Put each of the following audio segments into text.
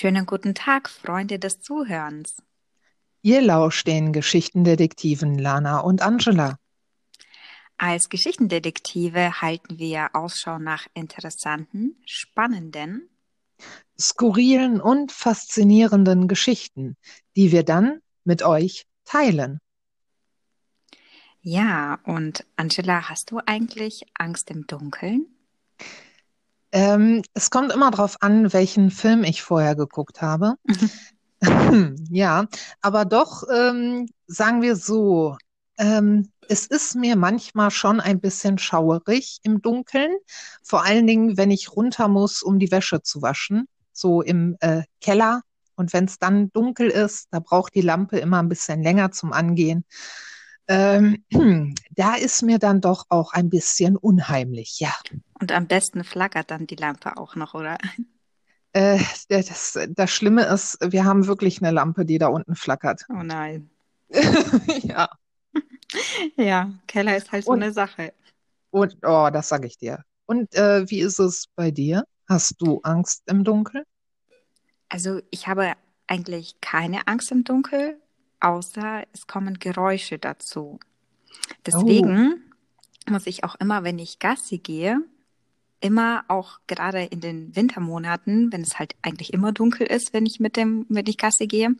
Schönen guten Tag, Freunde des Zuhörens. Ihr lauscht den Geschichtendetektiven Lana und Angela. Als Geschichtendetektive halten wir Ausschau nach interessanten, spannenden, skurrilen und faszinierenden Geschichten, die wir dann mit euch teilen. Ja, und Angela, hast du eigentlich Angst im Dunkeln? Ähm, es kommt immer darauf an, welchen Film ich vorher geguckt habe. ja, aber doch, ähm, sagen wir so, ähm, es ist mir manchmal schon ein bisschen schauerig im Dunkeln, vor allen Dingen, wenn ich runter muss, um die Wäsche zu waschen, so im äh, Keller. Und wenn es dann dunkel ist, da braucht die Lampe immer ein bisschen länger zum Angehen. Ähm, da ist mir dann doch auch ein bisschen unheimlich, ja. Und am besten flackert dann die Lampe auch noch, oder? Äh, das, das Schlimme ist, wir haben wirklich eine Lampe, die da unten flackert. Oh nein. ja. Ja, Keller ist halt so und, eine Sache. Und, oh, das sage ich dir. Und äh, wie ist es bei dir? Hast du Angst im Dunkeln? Also ich habe eigentlich keine Angst im Dunkeln, außer es kommen Geräusche dazu. Deswegen oh. muss ich auch immer, wenn ich Gassi gehe, immer auch gerade in den Wintermonaten, wenn es halt eigentlich immer dunkel ist, wenn ich mit dem, wenn ich Gasse gehe,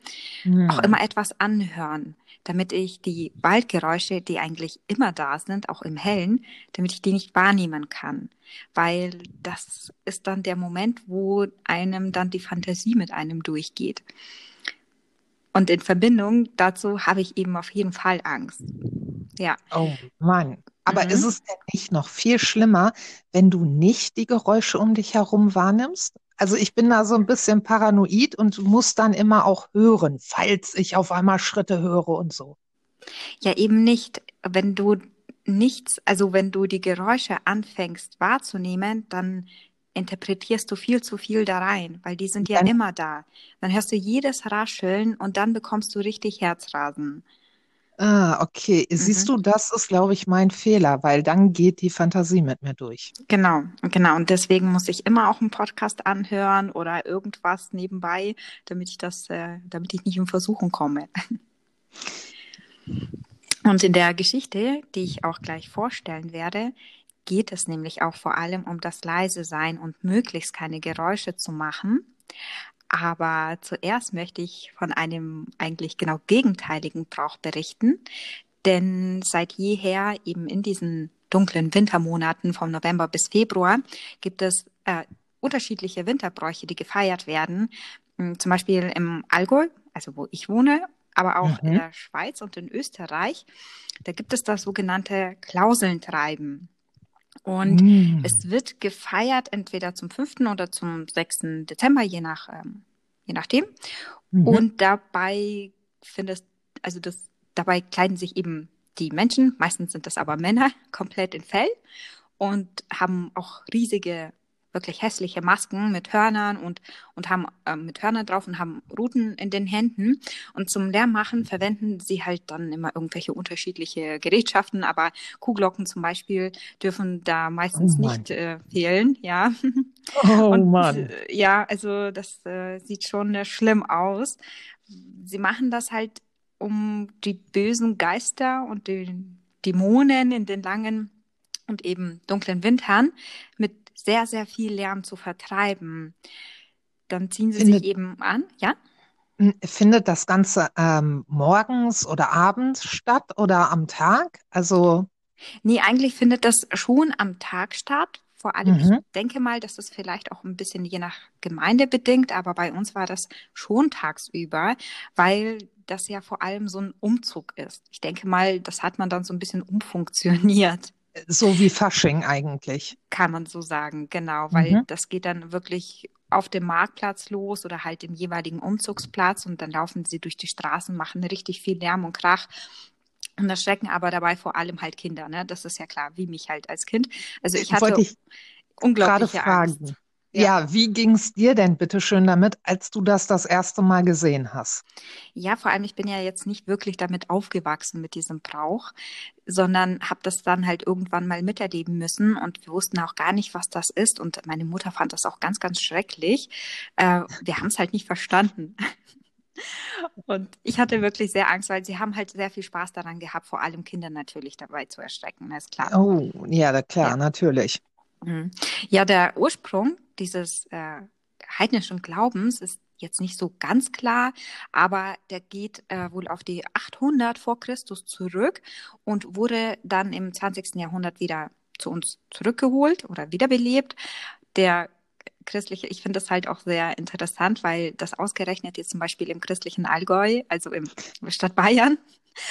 ja. auch immer etwas anhören, damit ich die Waldgeräusche, die eigentlich immer da sind, auch im Hellen, damit ich die nicht wahrnehmen kann. Weil das ist dann der Moment, wo einem dann die Fantasie mit einem durchgeht. Und in Verbindung dazu habe ich eben auf jeden Fall Angst. Ja. Oh Mann. Aber mhm. ist es denn nicht noch viel schlimmer, wenn du nicht die Geräusche um dich herum wahrnimmst? Also ich bin da so ein bisschen paranoid und muss dann immer auch hören, falls ich auf einmal Schritte höre und so. Ja, eben nicht. Wenn du nichts, also wenn du die Geräusche anfängst wahrzunehmen, dann interpretierst du viel zu viel da rein, weil die sind ja dann, immer da. Dann hörst du jedes Rascheln und dann bekommst du richtig Herzrasen. Ah, okay. Siehst mhm. du, das ist, glaube ich, mein Fehler, weil dann geht die Fantasie mit mir durch. Genau, genau. Und deswegen muss ich immer auch einen Podcast anhören oder irgendwas nebenbei, damit ich das, äh, damit ich nicht in Versuchung komme. Und in der Geschichte, die ich auch gleich vorstellen werde, geht es nämlich auch vor allem um das leise sein und möglichst keine Geräusche zu machen. Aber zuerst möchte ich von einem eigentlich genau gegenteiligen Brauch berichten. Denn seit jeher, eben in diesen dunklen Wintermonaten vom November bis Februar, gibt es äh, unterschiedliche Winterbräuche, die gefeiert werden. Hm, zum Beispiel im Allgäu, also wo ich wohne, aber auch mhm. in der Schweiz und in Österreich. Da gibt es das sogenannte Klauselntreiben. Und mm. es wird gefeiert entweder zum 5. oder zum 6. Dezember, je nach, ähm, je nachdem. Mhm. Und dabei findest, also das, dabei kleiden sich eben die Menschen, meistens sind das aber Männer, komplett in Fell und haben auch riesige wirklich hässliche Masken mit Hörnern und, und haben äh, mit Hörnern drauf und haben Ruten in den Händen. Und zum Leermachen verwenden sie halt dann immer irgendwelche unterschiedliche Gerätschaften, aber Kuhglocken zum Beispiel dürfen da meistens oh nicht äh, fehlen, ja. Oh und, Mann. Äh, ja, also das äh, sieht schon äh, schlimm aus. Sie machen das halt, um die bösen Geister und die Dämonen in den langen und eben dunklen Wintern mit sehr, sehr viel Lärm zu vertreiben. Dann ziehen sie findet, sich eben an, ja? Findet das Ganze ähm, morgens oder abends statt oder am Tag? Also. Nee, eigentlich findet das schon am Tag statt. Vor allem, mhm. ich denke mal, dass das vielleicht auch ein bisschen je nach Gemeinde bedingt, aber bei uns war das schon tagsüber, weil das ja vor allem so ein Umzug ist. Ich denke mal, das hat man dann so ein bisschen umfunktioniert. So wie Fasching eigentlich. Kann man so sagen, genau, weil mhm. das geht dann wirklich auf dem Marktplatz los oder halt im jeweiligen Umzugsplatz und dann laufen sie durch die Straßen, machen richtig viel Lärm und Krach. Und das schrecken aber dabei vor allem halt Kinder, ne? Das ist ja klar, wie mich halt als Kind. Also ich hatte ich unglaubliche Angst. Ja, wie ging es dir denn bitte schön damit, als du das das erste Mal gesehen hast? Ja, vor allem, ich bin ja jetzt nicht wirklich damit aufgewachsen mit diesem Brauch, sondern habe das dann halt irgendwann mal miterleben müssen und wir wussten auch gar nicht, was das ist. Und meine Mutter fand das auch ganz, ganz schrecklich. Äh, wir haben es halt nicht verstanden. Und ich hatte wirklich sehr Angst, weil sie haben halt sehr viel Spaß daran gehabt, vor allem Kinder natürlich dabei zu erschrecken, ist klar. Oh, ja, klar, ja. natürlich. Mhm. Ja, der Ursprung dieses äh, heidnischen Glaubens ist jetzt nicht so ganz klar, aber der geht äh, wohl auf die 800 vor Christus zurück und wurde dann im 20. Jahrhundert wieder zu uns zurückgeholt oder wiederbelebt. Der christliche, ich finde das halt auch sehr interessant, weil das ausgerechnet jetzt zum Beispiel im christlichen Allgäu, also im Stadt Bayern,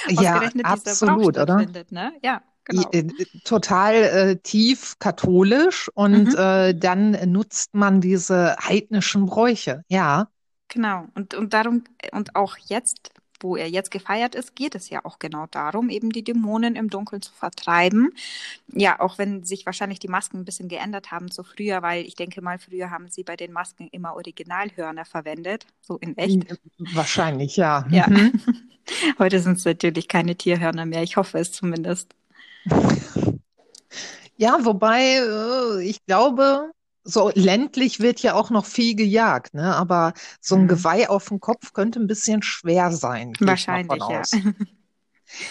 ja, ausgerechnet absolut, dieser Brauch stattfindet. Ne? Ja, Genau. Äh, total äh, tief katholisch und mhm. äh, dann nutzt man diese heidnischen Bräuche, ja. Genau, und, und darum, und auch jetzt, wo er jetzt gefeiert ist, geht es ja auch genau darum, eben die Dämonen im Dunkeln zu vertreiben. Ja, auch wenn sich wahrscheinlich die Masken ein bisschen geändert haben zu früher, weil ich denke mal, früher haben sie bei den Masken immer Originalhörner verwendet, so in echt. Wahrscheinlich, ja. Ja. Mhm. Heute sind es natürlich keine Tierhörner mehr, ich hoffe es zumindest. Ja, wobei äh, ich glaube, so ländlich wird ja auch noch viel gejagt, ne? Aber so ein mhm. Geweih auf dem Kopf könnte ein bisschen schwer sein. Wahrscheinlich, ja.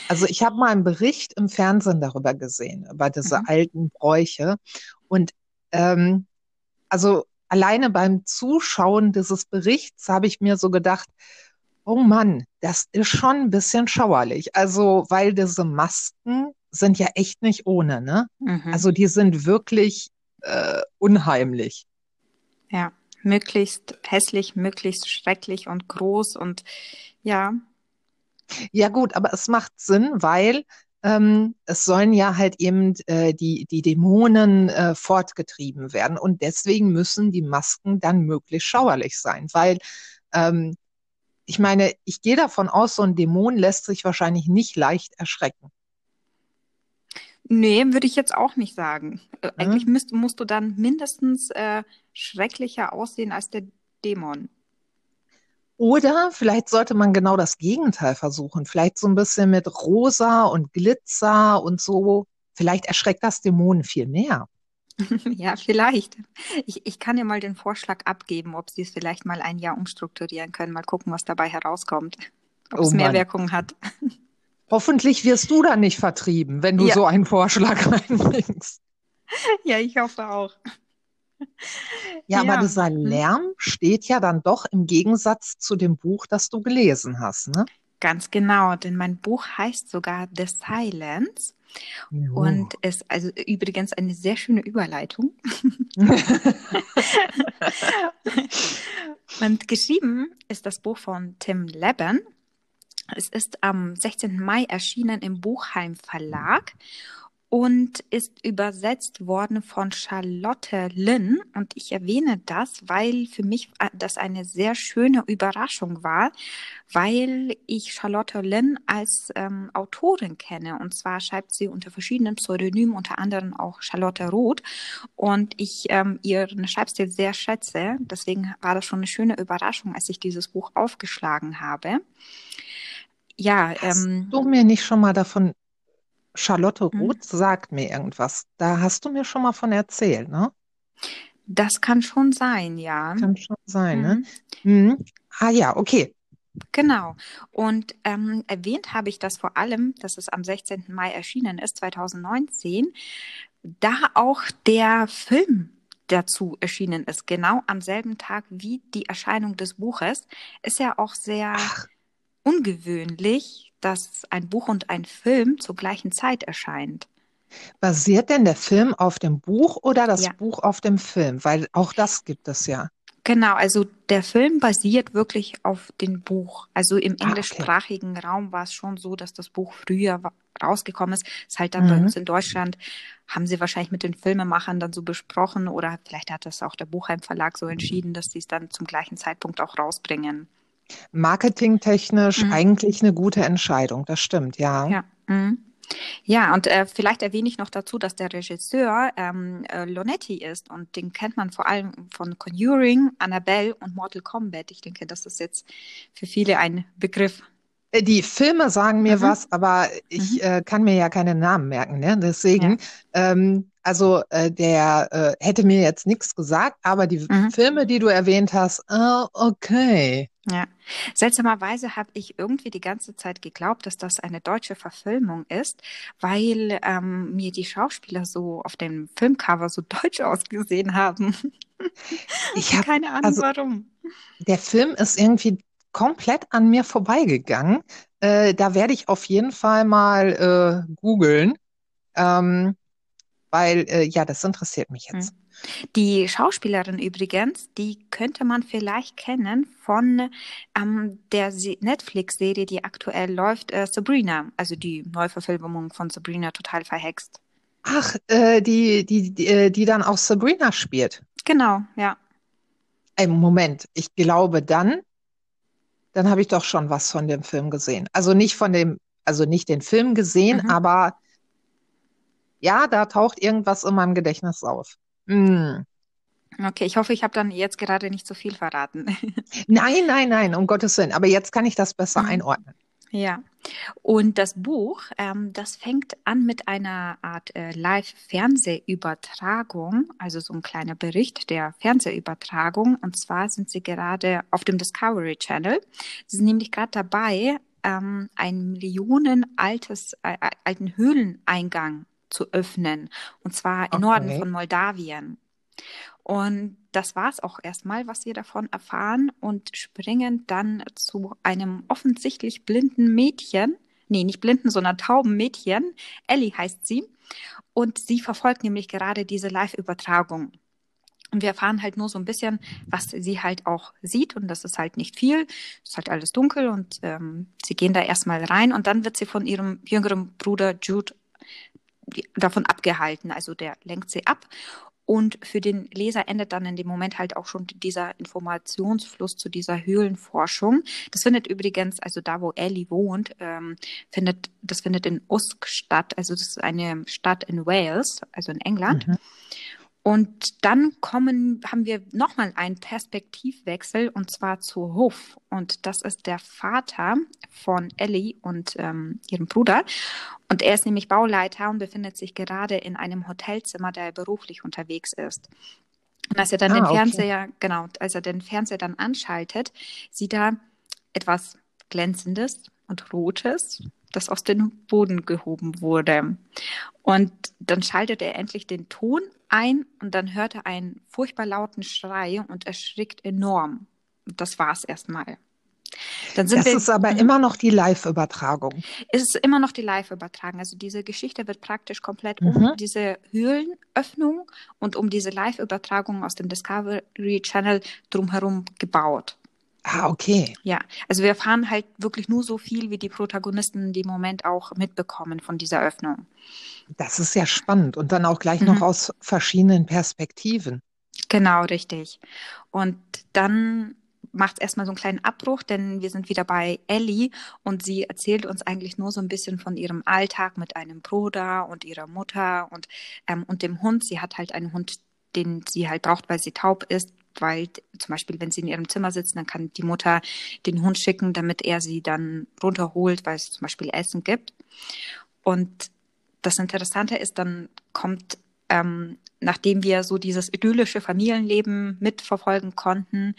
Also ich habe mal einen Bericht im Fernsehen darüber gesehen, über diese mhm. alten Bräuche. Und ähm, also alleine beim Zuschauen dieses Berichts habe ich mir so gedacht, oh Mann, das ist schon ein bisschen schauerlich. Also, weil diese Masken sind ja echt nicht ohne, ne? Mhm. Also die sind wirklich äh, unheimlich. Ja, möglichst hässlich, möglichst schrecklich und groß und ja. Ja gut, aber es macht Sinn, weil ähm, es sollen ja halt eben äh, die, die Dämonen äh, fortgetrieben werden und deswegen müssen die Masken dann möglichst schauerlich sein, weil ähm, ich meine, ich gehe davon aus, so ein Dämon lässt sich wahrscheinlich nicht leicht erschrecken. Nee, würde ich jetzt auch nicht sagen. Äh, Eigentlich müsst, musst du dann mindestens äh, schrecklicher aussehen als der Dämon. Oder vielleicht sollte man genau das Gegenteil versuchen. Vielleicht so ein bisschen mit Rosa und Glitzer und so. Vielleicht erschreckt das Dämonen viel mehr. ja, vielleicht. Ich, ich kann dir mal den Vorschlag abgeben, ob sie es vielleicht mal ein Jahr umstrukturieren können. Mal gucken, was dabei herauskommt. Ob oh es mehr Wirkung hat. Hoffentlich wirst du dann nicht vertrieben, wenn du ja. so einen Vorschlag einbringst. Ja, ich hoffe auch. Ja, ja, aber dieser hm. Lärm steht ja dann doch im Gegensatz zu dem Buch, das du gelesen hast, ne? Ganz genau, denn mein Buch heißt sogar The Silence jo. und ist also übrigens eine sehr schöne Überleitung. und geschrieben ist das Buch von Tim Leben es ist am 16. Mai erschienen im Buchheim Verlag und ist übersetzt worden von Charlotte Lynn. Und ich erwähne das, weil für mich äh, das eine sehr schöne Überraschung war, weil ich Charlotte Lynn als ähm, Autorin kenne. Und zwar schreibt sie unter verschiedenen Pseudonymen, unter anderem auch Charlotte Roth. Und ich ähm, ihren Schreibstil sehr schätze. Deswegen war das schon eine schöne Überraschung, als ich dieses Buch aufgeschlagen habe. Ja, hast ähm, du mir nicht schon mal davon, Charlotte hm? Roth hm? sagt mir irgendwas. Da hast du mir schon mal von erzählt, ne? Das kann schon sein, ja. Kann schon sein, ne? mhm. ne? Mhm. Ah ja, okay. Genau. Und ähm, erwähnt habe ich das vor allem, dass es am 16. Mai erschienen ist, 2019, da auch der Film dazu erschienen ist, genau am selben Tag wie die Erscheinung des Buches, ist ja auch sehr Ach ungewöhnlich, dass ein Buch und ein Film zur gleichen Zeit erscheint. Basiert denn der Film auf dem Buch oder das ja. Buch auf dem Film? Weil auch das gibt es ja. Genau, also der Film basiert wirklich auf dem Buch. Also im ah, englischsprachigen okay. Raum war es schon so, dass das Buch früher rausgekommen ist. Ist halt dann mhm. bei uns in Deutschland, haben sie wahrscheinlich mit den Filmemachern dann so besprochen oder vielleicht hat das auch der Buchheim Verlag so entschieden, dass sie es dann zum gleichen Zeitpunkt auch rausbringen. Marketingtechnisch mhm. eigentlich eine gute Entscheidung, das stimmt, ja. Ja. Mhm. Ja, und äh, vielleicht erwähne ich noch dazu, dass der Regisseur ähm, äh, Lonetti ist und den kennt man vor allem von Conjuring, Annabelle und Mortal Kombat. Ich denke, das ist jetzt für viele ein Begriff. Äh, die Filme sagen mir mhm. was, aber ich mhm. äh, kann mir ja keine Namen merken. Ne? Deswegen, ja. ähm, also äh, der äh, hätte mir jetzt nichts gesagt, aber die mhm. Filme, die du erwähnt hast, okay. Ja, seltsamerweise habe ich irgendwie die ganze Zeit geglaubt, dass das eine deutsche Verfilmung ist, weil ähm, mir die Schauspieler so auf dem Filmcover so deutsch ausgesehen haben. Ich habe keine Ahnung also, warum. Der Film ist irgendwie komplett an mir vorbeigegangen. Äh, da werde ich auf jeden Fall mal äh, googeln, ähm, weil äh, ja, das interessiert mich jetzt. Hm. Die Schauspielerin übrigens, die könnte man vielleicht kennen von ähm, der Netflix-Serie, die aktuell läuft, äh, Sabrina, also die Neuverfilmung von Sabrina total verhext. Ach, äh, die, die, die, äh, die dann auch Sabrina spielt. Genau, ja. Ey, Moment, ich glaube dann, dann habe ich doch schon was von dem Film gesehen. Also nicht von dem, also nicht den Film gesehen, mhm. aber ja, da taucht irgendwas in meinem Gedächtnis auf. Mm. Okay, ich hoffe, ich habe dann jetzt gerade nicht so viel verraten. nein, nein, nein, um Gottes Willen. Aber jetzt kann ich das besser mhm. einordnen. Ja, und das Buch, ähm, das fängt an mit einer Art äh, Live-Fernsehübertragung, also so ein kleiner Bericht der Fernsehübertragung. Und zwar sind sie gerade auf dem Discovery Channel. Sie sind nämlich gerade dabei, ähm, einen Millionen altes, äh, alten Höhleneingang zu öffnen. Und zwar im okay. Norden von Moldawien. Und das war es auch erstmal, was wir davon erfahren und springen dann zu einem offensichtlich blinden Mädchen. Nee, nicht blinden, sondern tauben Mädchen. Ellie heißt sie. Und sie verfolgt nämlich gerade diese Live-Übertragung. Und wir erfahren halt nur so ein bisschen, was sie halt auch sieht. Und das ist halt nicht viel. Es ist halt alles dunkel und ähm, sie gehen da erstmal rein. Und dann wird sie von ihrem jüngeren Bruder Jude davon abgehalten. Also der lenkt sie ab und für den Leser endet dann in dem Moment halt auch schon dieser Informationsfluss zu dieser Höhlenforschung. Das findet übrigens, also da, wo Ellie wohnt, ähm, findet, das findet in Usk statt. Also das ist eine Stadt in Wales, also in England. Mhm. Und dann kommen, haben wir nochmal einen Perspektivwechsel und zwar zu Hof. Und das ist der Vater von Ellie und ähm, ihrem Bruder. Und er ist nämlich Bauleiter und befindet sich gerade in einem Hotelzimmer, da er beruflich unterwegs ist. Und als er dann ah, den Fernseher, okay. genau, als er den Fernseher dann anschaltet, sieht er etwas Glänzendes und Rotes, das aus dem Boden gehoben wurde. Und dann schaltet er endlich den Ton ein und dann hört er einen furchtbar lauten Schrei und erschrickt enorm. Das war's erstmal. Dann sind das wir, ist aber mhm. immer noch die Live-Übertragung. Es ist immer noch die Live-Übertragung. Also diese Geschichte wird praktisch komplett mhm. um diese Höhlenöffnung und um diese Live-Übertragung aus dem Discovery Channel drumherum gebaut. Ah, okay. Ja, also wir erfahren halt wirklich nur so viel, wie die Protagonisten in dem Moment auch mitbekommen von dieser Öffnung. Das ist ja spannend und dann auch gleich mhm. noch aus verschiedenen Perspektiven. Genau, richtig. Und dann macht es erstmal so einen kleinen Abbruch, denn wir sind wieder bei Ellie und sie erzählt uns eigentlich nur so ein bisschen von ihrem Alltag mit einem Bruder und ihrer Mutter und, ähm, und dem Hund. Sie hat halt einen Hund, den sie halt braucht, weil sie taub ist, weil zum Beispiel, wenn sie in ihrem Zimmer sitzen, dann kann die Mutter den Hund schicken, damit er sie dann runterholt, weil es zum Beispiel Essen gibt. Und das Interessante ist, dann kommt, ähm, nachdem wir so dieses idyllische Familienleben mitverfolgen konnten,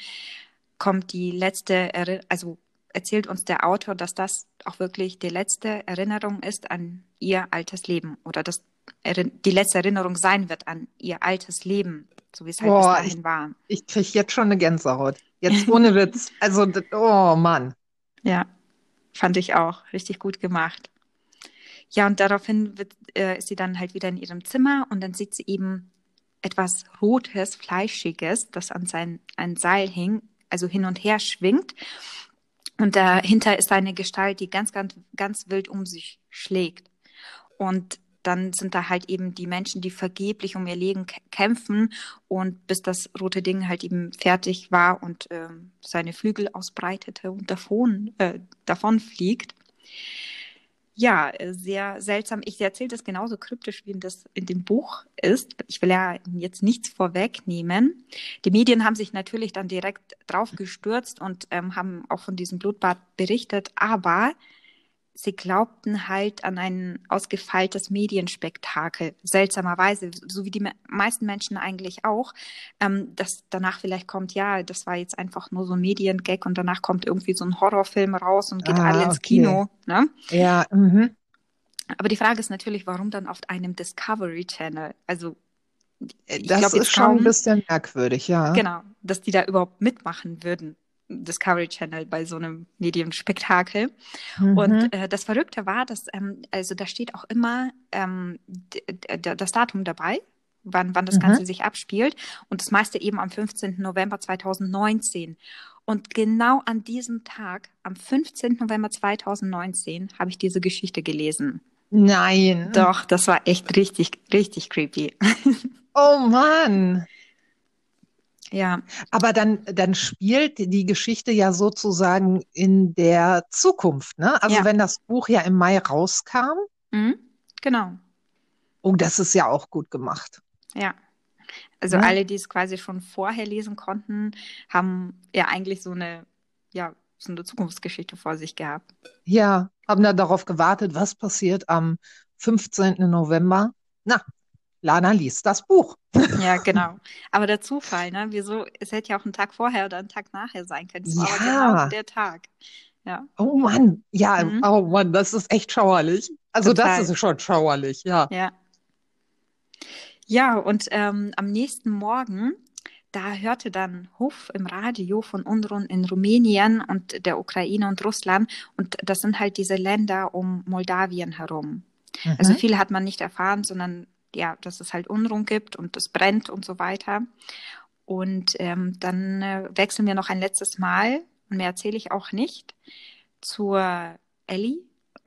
kommt die letzte, also erzählt uns der Autor, dass das auch wirklich die letzte Erinnerung ist an ihr altes Leben oder dass die letzte Erinnerung sein wird an ihr altes Leben so wie es halt Boah, bis dahin ich, war. Ich kriege jetzt schon eine Gänsehaut. Jetzt ohne Witz. Also, oh Mann. Ja, fand ich auch. Richtig gut gemacht. Ja, und daraufhin wird, äh, ist sie dann halt wieder in ihrem Zimmer und dann sieht sie eben etwas Rotes, Fleischiges, das an sein ein Seil hing, also hin und her schwingt. Und dahinter ist eine Gestalt, die ganz, ganz, ganz wild um sich schlägt. Und dann sind da halt eben die Menschen, die vergeblich um ihr Leben kämpfen und bis das rote Ding halt eben fertig war und äh, seine Flügel ausbreitete und davon, äh, davon fliegt. ja, äh, sehr seltsam. Ich erzähle das genauso kryptisch, wie das in dem Buch ist. Ich will ja jetzt nichts vorwegnehmen. Die Medien haben sich natürlich dann direkt drauf gestürzt und ähm, haben auch von diesem Blutbad berichtet, aber sie glaubten halt an ein ausgefeiltes Medienspektakel, seltsamerweise, so wie die me meisten Menschen eigentlich auch, ähm, dass danach vielleicht kommt, ja, das war jetzt einfach nur so ein Mediengag und danach kommt irgendwie so ein Horrorfilm raus und geht ah, alle ins okay. Kino. Ne? Ja. Mhm. Aber die Frage ist natürlich, warum dann auf einem Discovery Channel? Also ich das glaub, ist schon kaum, ein bisschen merkwürdig, ja. Genau, dass die da überhaupt mitmachen würden. Discovery Channel bei so einem Medienspektakel. Mhm. Und äh, das Verrückte war, dass, ähm, also da steht auch immer ähm, das Datum dabei, wann, wann das mhm. Ganze sich abspielt. Und das meiste eben am 15. November 2019. Und genau an diesem Tag, am 15. November 2019, habe ich diese Geschichte gelesen. Nein. Doch, das war echt richtig, richtig creepy. Oh Mann. Ja. Aber dann, dann spielt die Geschichte ja sozusagen in der Zukunft, ne? Also ja. wenn das Buch ja im Mai rauskam. Mhm, genau. Oh, das ist ja auch gut gemacht. Ja. Also ja. alle, die es quasi schon vorher lesen konnten, haben ja eigentlich so eine, ja, so eine Zukunftsgeschichte vor sich gehabt. Ja, haben dann darauf gewartet, was passiert am 15. November. Na, Lana liest das Buch. Ja, genau. Aber der Zufall, ne? Wieso? Es hätte ja auch ein Tag vorher oder ein Tag nachher sein können. Es ja. war genau der Tag. Ja. Oh Mann, ja, mhm. oh Mann, das ist echt schauerlich. Also Total. das ist schon schauerlich, ja. Ja. Ja, und ähm, am nächsten Morgen, da hörte dann Hof im Radio von Unruhen in Rumänien und der Ukraine und Russland. Und das sind halt diese Länder um Moldawien herum. Also mhm. Also viel hat man nicht erfahren, sondern ja, dass es halt Unruhen gibt und es brennt und so weiter. Und ähm, dann äh, wechseln wir noch ein letztes Mal, und mehr erzähle ich auch nicht, zur Ellie.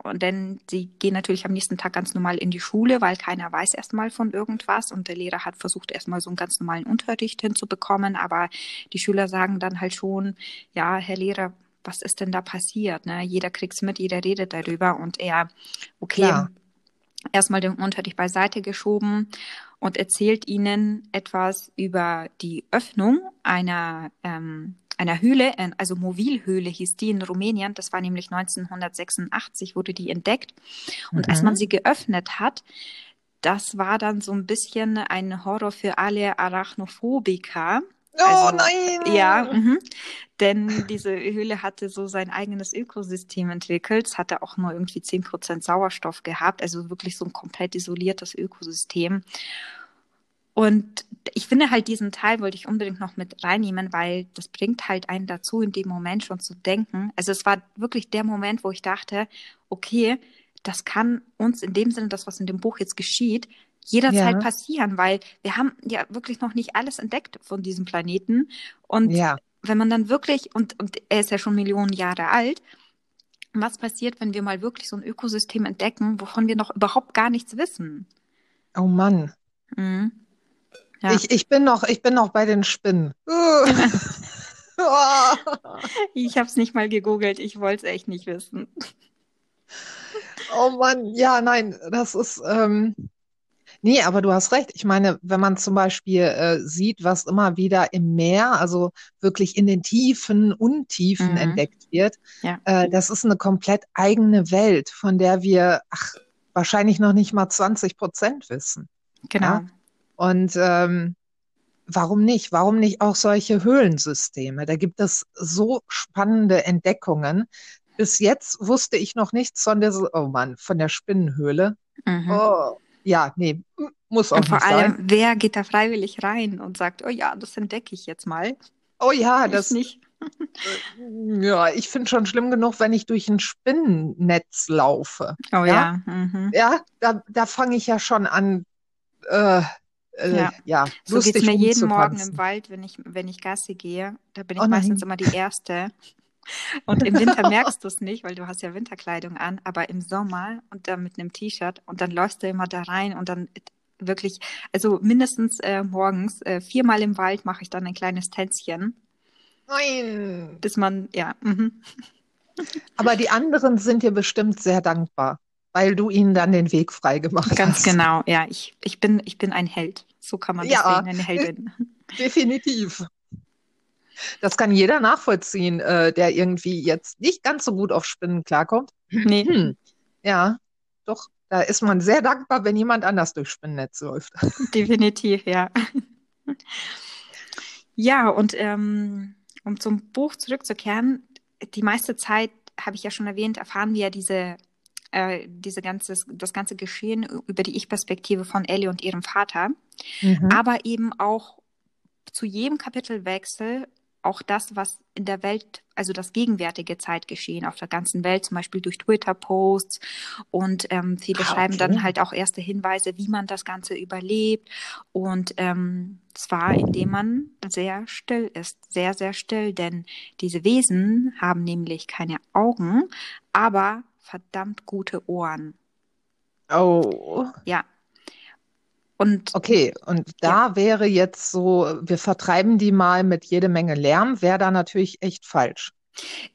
Und denn sie gehen natürlich am nächsten Tag ganz normal in die Schule, weil keiner weiß erstmal von irgendwas. Und der Lehrer hat versucht, erstmal so einen ganz normalen Unterricht hinzubekommen. Aber die Schüler sagen dann halt schon, ja, Herr Lehrer, was ist denn da passiert? Ne? Jeder kriegt's mit, jeder redet darüber. Und er, okay, Klar erstmal den Unterricht beiseite geschoben und erzählt ihnen etwas über die Öffnung einer, ähm, einer Höhle, äh, also Movilhöhle hieß die in Rumänien. Das war nämlich 1986, wurde die entdeckt. Und mhm. als man sie geöffnet hat, das war dann so ein bisschen ein Horror für alle Arachnophobiker. Oh also, nein! Ja, mh. denn diese Höhle hatte so sein eigenes Ökosystem entwickelt. Es hatte auch nur irgendwie 10% Sauerstoff gehabt, also wirklich so ein komplett isoliertes Ökosystem. Und ich finde halt diesen Teil wollte ich unbedingt noch mit reinnehmen, weil das bringt halt einen dazu, in dem Moment schon zu denken. Also es war wirklich der Moment, wo ich dachte, okay, das kann uns in dem Sinne, das, was in dem Buch jetzt geschieht, jederzeit ja. passieren, weil wir haben ja wirklich noch nicht alles entdeckt von diesem Planeten. Und ja. wenn man dann wirklich, und, und er ist ja schon Millionen Jahre alt, was passiert, wenn wir mal wirklich so ein Ökosystem entdecken, wovon wir noch überhaupt gar nichts wissen? Oh Mann. Mhm. Ja. Ich, ich, bin noch, ich bin noch bei den Spinnen. ich habe es nicht mal gegoogelt, ich wollte es echt nicht wissen. Oh Mann, ja, nein, das ist, ähm, Nee, aber du hast recht. Ich meine, wenn man zum Beispiel äh, sieht, was immer wieder im Meer, also wirklich in den Tiefen, Untiefen mhm. entdeckt wird, ja. äh, das ist eine komplett eigene Welt, von der wir ach, wahrscheinlich noch nicht mal 20 Prozent wissen. Genau. Ja? Und ähm, warum nicht? Warum nicht auch solche Höhlensysteme? Da gibt es so spannende Entdeckungen. Bis jetzt wusste ich noch nichts von der, oh Mann, von der Spinnenhöhle. Mhm. Oh, ja, nee, muss auch und vor allem, sein. wer geht da freiwillig rein und sagt, oh ja, das entdecke ich jetzt mal. Oh ja, ich das nicht. ja, ich finde schon schlimm genug, wenn ich durch ein Spinnennetz laufe. Oh ja. Ja, mhm. ja da, da fange ich ja schon an. Äh, äh, ja. ja, so geht es mir jeden Morgen im Wald, wenn ich, wenn ich Gassi gehe. Da bin ich oh meistens immer die Erste. Und im Winter merkst du es nicht, weil du hast ja Winterkleidung an, aber im Sommer und dann mit einem T-Shirt und dann läufst du immer da rein und dann wirklich, also mindestens äh, morgens, äh, viermal im Wald mache ich dann ein kleines Tänzchen. Nein. Bis man, ja. Mhm. Aber die anderen sind dir bestimmt sehr dankbar. weil du ihnen dann den Weg frei gemacht Ganz hast. genau, ja. Ich, ich, bin, ich bin ein Held. So kann man das Ja. sehen, eine Heldin. Definitiv. Das kann jeder nachvollziehen, äh, der irgendwie jetzt nicht ganz so gut auf Spinnen klarkommt. Nee, Hm. Ja, doch, da ist man sehr dankbar, wenn jemand anders durch Spinnennetz läuft. definitiv, ja. Ja, und ähm, um zum Buch zurückzukehren, die meiste Zeit, habe ich ja schon erwähnt, erfahren wir diese, äh, diese ganzes, das ganze Geschehen über die Ich-Perspektive von Ellie und ihrem Vater. Mhm. aber eben auch zu jedem Kapitelwechsel auch das, was in der Welt, also das gegenwärtige Zeitgeschehen auf der ganzen Welt, zum Beispiel durch Twitter-Posts und ähm, viele Ah, schreiben okay. dann halt auch erste Hinweise, wie man das Ganze überlebt und ähm, zwar indem man sehr still ist, sehr, sehr still, denn diese Wesen haben nämlich keine Augen, aber verdammt gute Ohren. Oh, Ja. Und okay. Und da wäre jetzt so, wir vertreiben die mal mit jede Menge Lärm, wäre da natürlich echt falsch.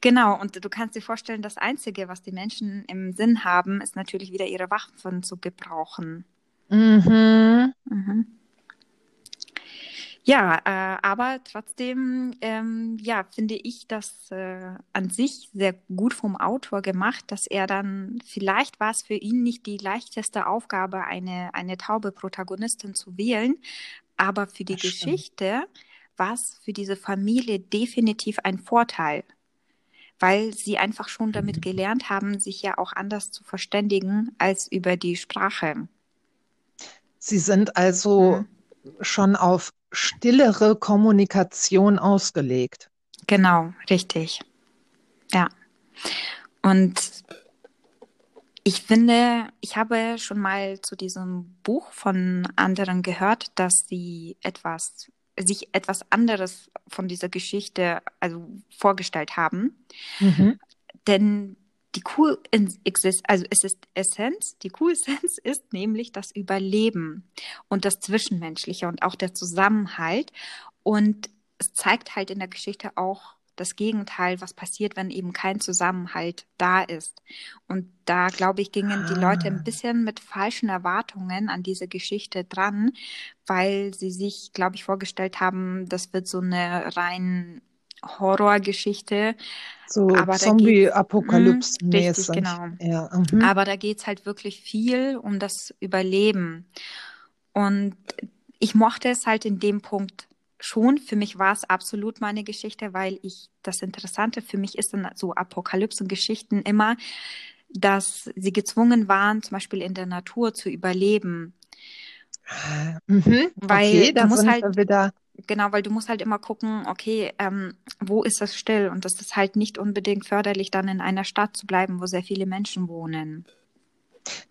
Genau, und du kannst dir vorstellen, das Einzige, was die Menschen im Sinn haben, ist natürlich wieder ihre Waffen zu gebrauchen. Mhm. Mhm. Ja, äh, aber trotzdem, ähm, ja, finde ich das äh, an sich sehr gut vom Autor gemacht, dass er dann, vielleicht war es für ihn nicht die leichteste Aufgabe, eine, eine taube Protagonistin zu wählen, aber für die Das stimmt. Geschichte war es für diese Familie definitiv ein Vorteil, weil sie einfach schon damit gelernt haben, sich ja auch anders zu verständigen als über die Sprache. Sie sind also Mhm. Schon auf stillere Kommunikation ausgelegt. Genau, richtig. Ja. Und ich finde, ich habe schon mal zu diesem Buch von anderen gehört, dass sie etwas, sich etwas anderes von dieser Geschichte also vorgestellt haben. Mhm. Denn die exist, also es ist Essenz, die Cool Essenz ist nämlich das Überleben und das Zwischenmenschliche und auch der Zusammenhalt. Und es zeigt halt in der Geschichte auch das Gegenteil, was passiert, wenn eben kein Zusammenhalt da ist. Und da, glaube ich, gingen die Leute Ah. ein bisschen mit falschen Erwartungen an diese Geschichte dran, weil sie sich, glaube ich, vorgestellt haben, das wird so eine rein Horrorgeschichte. So. Mhm, richtig, genau. Ja, mhm. Aber da geht's halt wirklich viel um das Überleben. Und ich mochte es halt in dem Punkt schon. Für mich war es absolut meine Geschichte, weil ich das Interessante für mich ist dann so Apokalypsen-Geschichten immer, dass sie gezwungen waren, zum Beispiel in der Natur zu überleben. Mhm. Weil Okay, da sind halt- wieder. Genau, weil du musst halt immer gucken, okay, ähm, wo ist das still? Und das ist halt nicht unbedingt förderlich, dann in einer Stadt zu bleiben, wo sehr viele Menschen wohnen.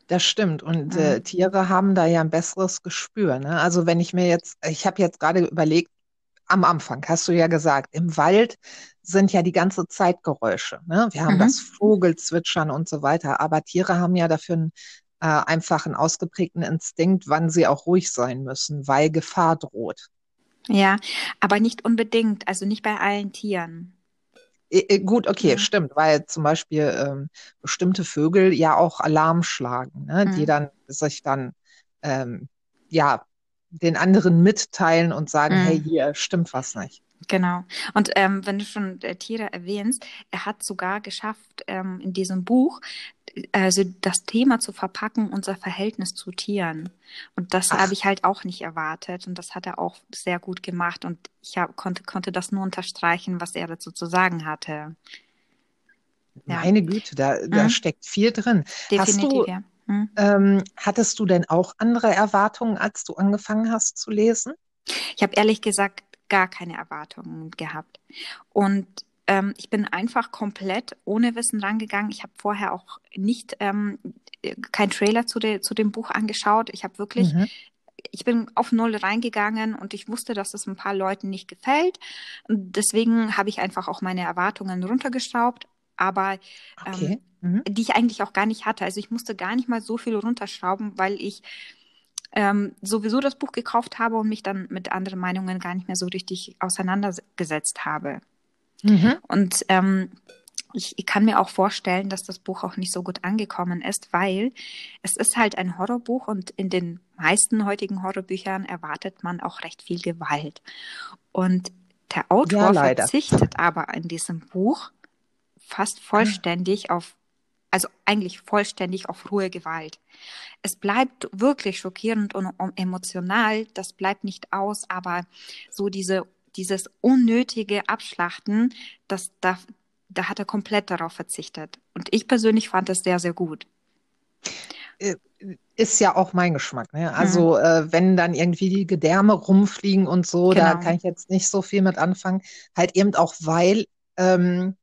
Das stimmt. Und Mhm. äh, Tiere haben da ja ein besseres Gespür. Ne? Also wenn ich mir jetzt, ich habe jetzt gerade überlegt, am Anfang hast du ja gesagt, im Wald sind ja die ganze Zeit Geräusche. Ne? Wir haben Mhm. das Vogelzwitschern und so weiter. Aber Tiere haben ja dafür einen, äh, einfach einen ausgeprägten Instinkt, wann sie auch ruhig sein müssen, weil Gefahr droht. Ja, aber nicht unbedingt, also nicht bei allen Tieren. Äh, äh, Gut, okay, Ja. stimmt, weil zum Beispiel ähm, bestimmte Vögel ja auch Alarm schlagen, ne? Die Mhm. dann sich dann ähm, ja den anderen mitteilen und sagen, Mhm. hey, hier stimmt was nicht. Genau. Und ähm, wenn du schon äh, Tiere erwähnst, er hat sogar geschafft, ähm, in diesem Buch also das Thema zu verpacken, unser Verhältnis zu Tieren. Und das habe ich halt auch nicht erwartet. Und das hat er auch sehr gut gemacht. Und ich hab, konnte, konnte das nur unterstreichen, was er dazu zu sagen hatte. Ja. Meine Güte, da, da Mhm. steckt viel drin. Hast Definitiv, du, ja. Hm. ähm, hattest du denn auch andere Erwartungen, als du angefangen hast zu lesen? Ich habe ehrlich gesagt gar keine Erwartungen gehabt. Und ähm, ich bin einfach komplett ohne Wissen rangegangen. Ich habe vorher auch nicht ähm, kein Trailer zu, de, zu dem Buch angeschaut. Ich habe wirklich, Mhm. ich bin auf Null reingegangen und ich wusste, dass es ein paar Leuten nicht gefällt. Deswegen habe ich einfach auch meine Erwartungen runtergeschraubt. Aber Okay. ähm, Mhm. die ich eigentlich auch gar nicht hatte. Also ich musste gar nicht mal so viel runterschrauben, weil ich ähm, sowieso das Buch gekauft habe und mich dann mit anderen Meinungen gar nicht mehr so richtig auseinandergesetzt habe. Mhm. Und ähm, ich, ich kann mir auch vorstellen, dass das Buch auch nicht so gut angekommen ist, weil es ist halt ein Horrorbuch und in den meisten heutigen Horrorbüchern erwartet man auch recht viel Gewalt. Und der Autor ja, verzichtet aber in diesem Buch fast vollständig auf, also eigentlich vollständig auf Ruhe Gewalt. Es bleibt wirklich schockierend und emotional, das bleibt nicht aus, aber so diese, dieses unnötige Abschlachten, das, da, da hat er komplett darauf verzichtet. Und ich persönlich fand das sehr, sehr gut. Äh, ist ja auch mein Geschmack. Ne? Also mhm. äh, wenn dann irgendwie die Gedärme rumfliegen und so, genau. da kann ich jetzt nicht so viel mit anfangen. Halt eben auch, weil ähm,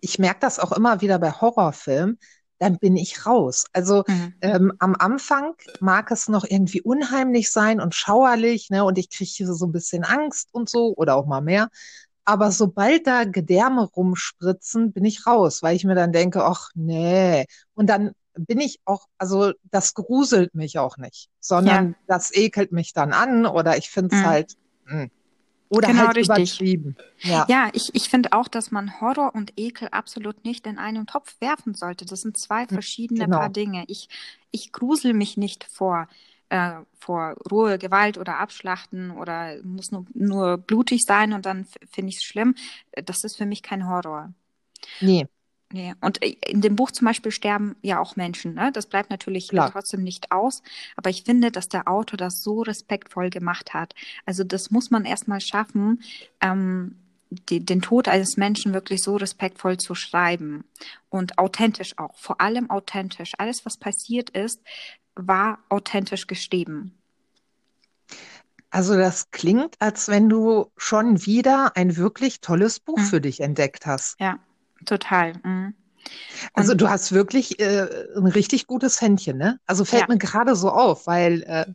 ich merke das auch immer wieder bei Horrorfilmen, dann bin ich raus. Also mhm. ähm, am Anfang mag es noch irgendwie unheimlich sein und schauerlich, ne? Und ich kriege so ein bisschen Angst und so oder auch mal mehr. Aber sobald da Gedärme rumspritzen, bin ich raus, weil ich mir dann denke, ach nee. Und dann bin ich auch, also das gruselt mich auch nicht, sondern ja. das ekelt mich dann an oder ich finde es mhm. halt. Mh. Oder genau, halt richtig. übertrieben. Ja, ja ich, ich finde auch, dass man Horror und Ekel absolut nicht in einen Topf werfen sollte. Das sind zwei hm, verschiedene genau. Paar Dinge. Ich, ich grusel mich nicht vor, äh, vor Ruhe, Gewalt oder Abschlachten oder muss nur, nur blutig sein und dann finde ich es schlimm. Das ist für mich kein Horror. Nee. Nee. Und äh, in dem Buch zum Beispiel sterben ja auch Menschen. Ne? Das bleibt natürlich Klar. trotzdem nicht aus. Aber ich finde, dass der Autor das so respektvoll gemacht hat. Also das muss man erstmal schaffen, ähm, die, den Tod eines Menschen wirklich so respektvoll zu schreiben. Und authentisch auch. Vor allem authentisch. Alles, was passiert ist, war authentisch geschrieben. Also das klingt, als wenn du schon wieder ein wirklich tolles Buch mhm. für dich entdeckt hast. Ja, total. Mhm. Also du hast wirklich äh, ein richtig gutes Händchen, ne? Also fällt ja. mir gerade so auf, weil äh,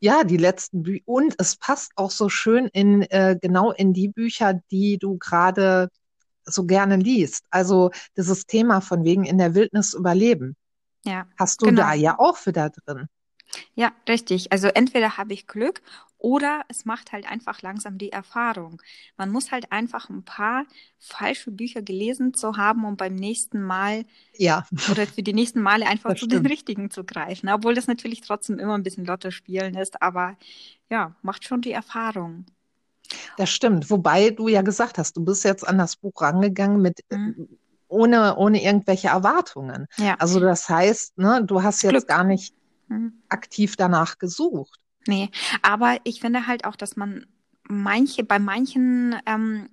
ja, die letzten Bücher und es passt auch so schön in äh, genau in die Bücher, die du gerade so gerne liest. Also dieses Thema von wegen in der Wildnis überleben. Ja. Hast du genau. da ja auch wieder drin. Ja, richtig. Also entweder habe ich Glück oder es macht halt einfach langsam die Erfahrung. Man muss halt einfach ein paar falsche Bücher gelesen zu haben, um beim nächsten Mal ja. oder für die nächsten Male einfach das zu stimmt. den richtigen zu greifen. Obwohl das natürlich trotzdem immer ein bisschen Lotto spielen ist, aber ja, macht schon die Erfahrung. Das stimmt. Wobei du ja gesagt hast, du bist jetzt an das Buch rangegangen mit mhm. ohne, ohne irgendwelche Erwartungen. Ja. Also das heißt, ne, du hast jetzt Glück. gar nicht mhm. aktiv danach gesucht. Nee, aber ich finde halt auch, dass man manche, bei manchen ähm,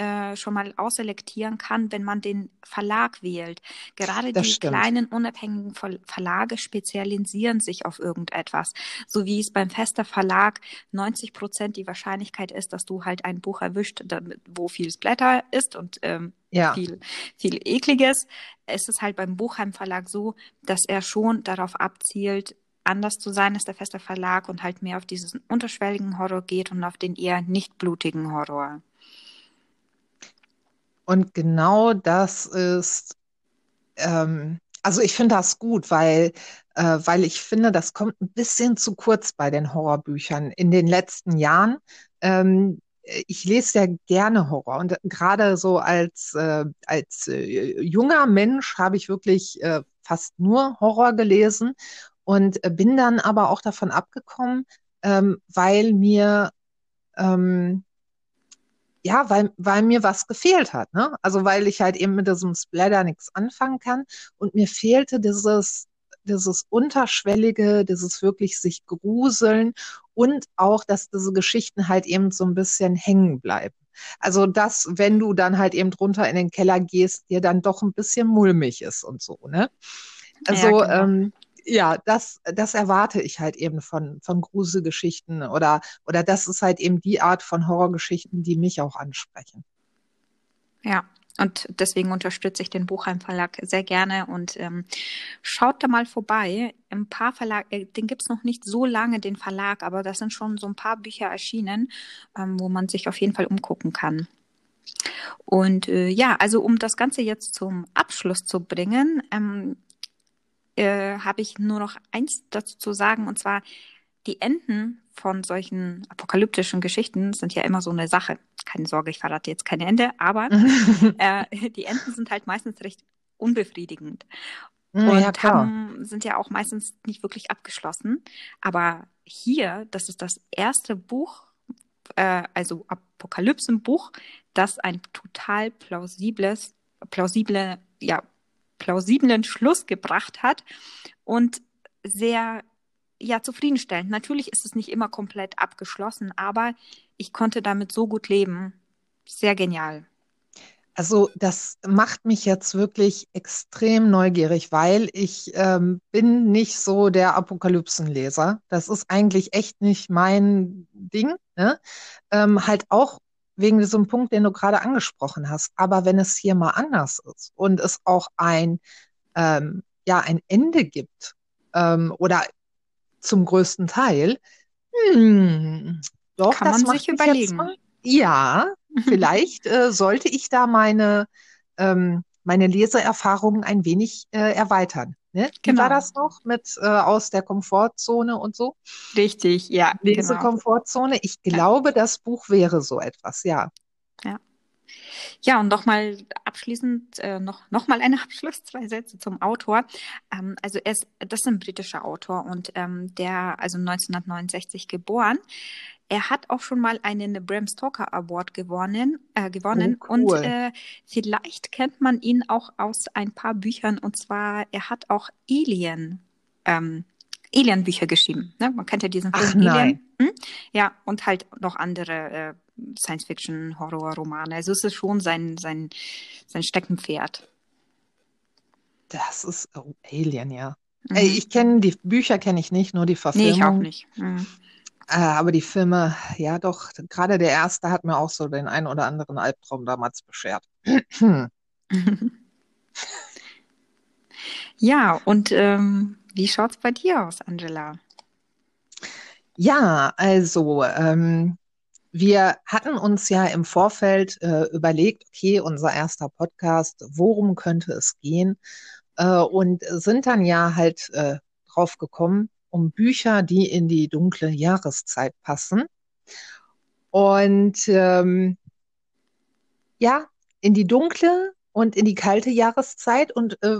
äh, schon mal ausselektieren kann, wenn man den Verlag wählt. Gerade das die stimmt. kleinen unabhängigen Verlage spezialisieren sich auf irgendetwas. So wie es beim Fester Verlag 90 Prozent die Wahrscheinlichkeit ist, dass du halt ein Buch erwischt, wo viel Blätter ist und ähm, ja. viel, viel ekliges. Es ist halt beim Buchheim Verlag so, dass er schon darauf abzielt, anders zu sein als der feste Verlag und halt mehr auf diesen unterschwelligen Horror geht und auf den eher nicht blutigen Horror. Und genau das ist, ähm, also ich finde das gut, weil, äh, weil ich finde, das kommt ein bisschen zu kurz bei den Horrorbüchern in den letzten Jahren. Ähm, ich lese ja gerne Horror und gerade so als, äh, als äh, junger Mensch habe ich wirklich äh, fast nur Horror gelesen und äh, bin dann aber auch davon abgekommen, ähm, weil mir ähm, ja, weil, weil mir was gefehlt hat, ne? Also weil ich halt eben mit diesem Splatter nichts anfangen kann und mir fehlte dieses, dieses Unterschwellige, dieses wirklich sich gruseln und auch, dass diese Geschichten halt eben so ein bisschen hängen bleiben. Also dass, wenn du dann halt eben drunter in den Keller gehst, dir dann doch ein bisschen mulmig ist und so, ne? Also ja, genau. ähm, ja, das, das erwarte ich halt eben von, von Gruselgeschichten oder, oder das ist halt eben die Art von Horrorgeschichten, die mich auch ansprechen. Ja, und deswegen unterstütze ich den Buchheim Verlag sehr gerne und ähm, schaut da mal vorbei. Ein paar Verlag, äh, den gibt es noch nicht so lange, den Verlag, aber da sind schon so ein paar Bücher erschienen, ähm, wo man sich auf jeden Fall umgucken kann. Und äh, ja, also um das Ganze jetzt zum Abschluss zu bringen, ähm, äh, habe ich nur noch eins dazu zu sagen, und zwar die Enden von solchen apokalyptischen Geschichten sind ja immer so eine Sache. keine Sorge, ich verrate jetzt kein Ende, aber äh, die Enden sind halt meistens recht unbefriedigend. Und ja, klar. haben, sind ja auch meistens nicht wirklich abgeschlossen. Aber hier, das ist das erste Buch, äh, also Apokalypsenbuch, das ein total plausibles, plausible, ja, plausiblen Schluss gebracht hat und sehr ja zufriedenstellend. Natürlich ist es nicht immer komplett abgeschlossen, aber ich konnte damit so gut leben. Sehr genial. Also das macht mich jetzt wirklich extrem neugierig, weil ich ähm, bin nicht so der Apokalypsenleser. Das ist eigentlich echt nicht mein Ding. Ne? Ähm, halt auch wegen diesem Punkt, den du gerade angesprochen hast. Aber wenn es hier mal anders ist und es auch ein, ähm, ja, ein Ende gibt ähm, oder zum größten Teil, hm, doch, Kann das man sich überlegen. mal, ja, vielleicht äh, sollte ich da meine, ähm, meine Leseerfahrungen ein wenig äh, erweitern. Ne? Wie war Genau. das noch mit äh, aus der Komfortzone und so? Richtig, ja, genau. Lesekomfortzone. Ich Ja. glaube, das Buch wäre so etwas, ja. Ja. Ja, und nochmal abschließend, äh, noch, noch mal ein Abschluss, zwei Sätze zum Autor. Ähm, also er ist, das ist ein britischer Autor und ähm, der, also 1969 geboren. Er hat auch schon mal einen Bram Stoker Award gewonnen, äh, gewonnen Oh, und cool. äh, vielleicht kennt man ihn auch aus ein paar Büchern und zwar, er hat auch Alien, ähm, Alien-Bücher geschrieben. Ne? Man kennt ja diesen Ach Film nein. Alien. Hm? Ja, und halt noch andere äh, Science-Fiction, Horror-Romane. Also es ist schon sein, sein, sein Steckenpferd. Das ist oh, Alien, ja. Ey, Mhm. ich kenne die Bücher kenne ich nicht, nur die Nee, ich auch Verfilmung. nicht. Mhm. Äh, aber die Filme, ja doch, gerade der erste hat mir auch so den einen oder anderen Albtraum damals beschert. Ja, und ähm, wie schaut's bei dir aus, Angela? Ja, also ähm, wir hatten uns ja im Vorfeld äh, überlegt, okay, unser erster Podcast, worum könnte es gehen? Äh, und sind dann ja halt äh, drauf gekommen, um Bücher, die in die dunkle Jahreszeit passen. Und ähm, ja, in die dunkle und in die kalte Jahreszeit. Und äh,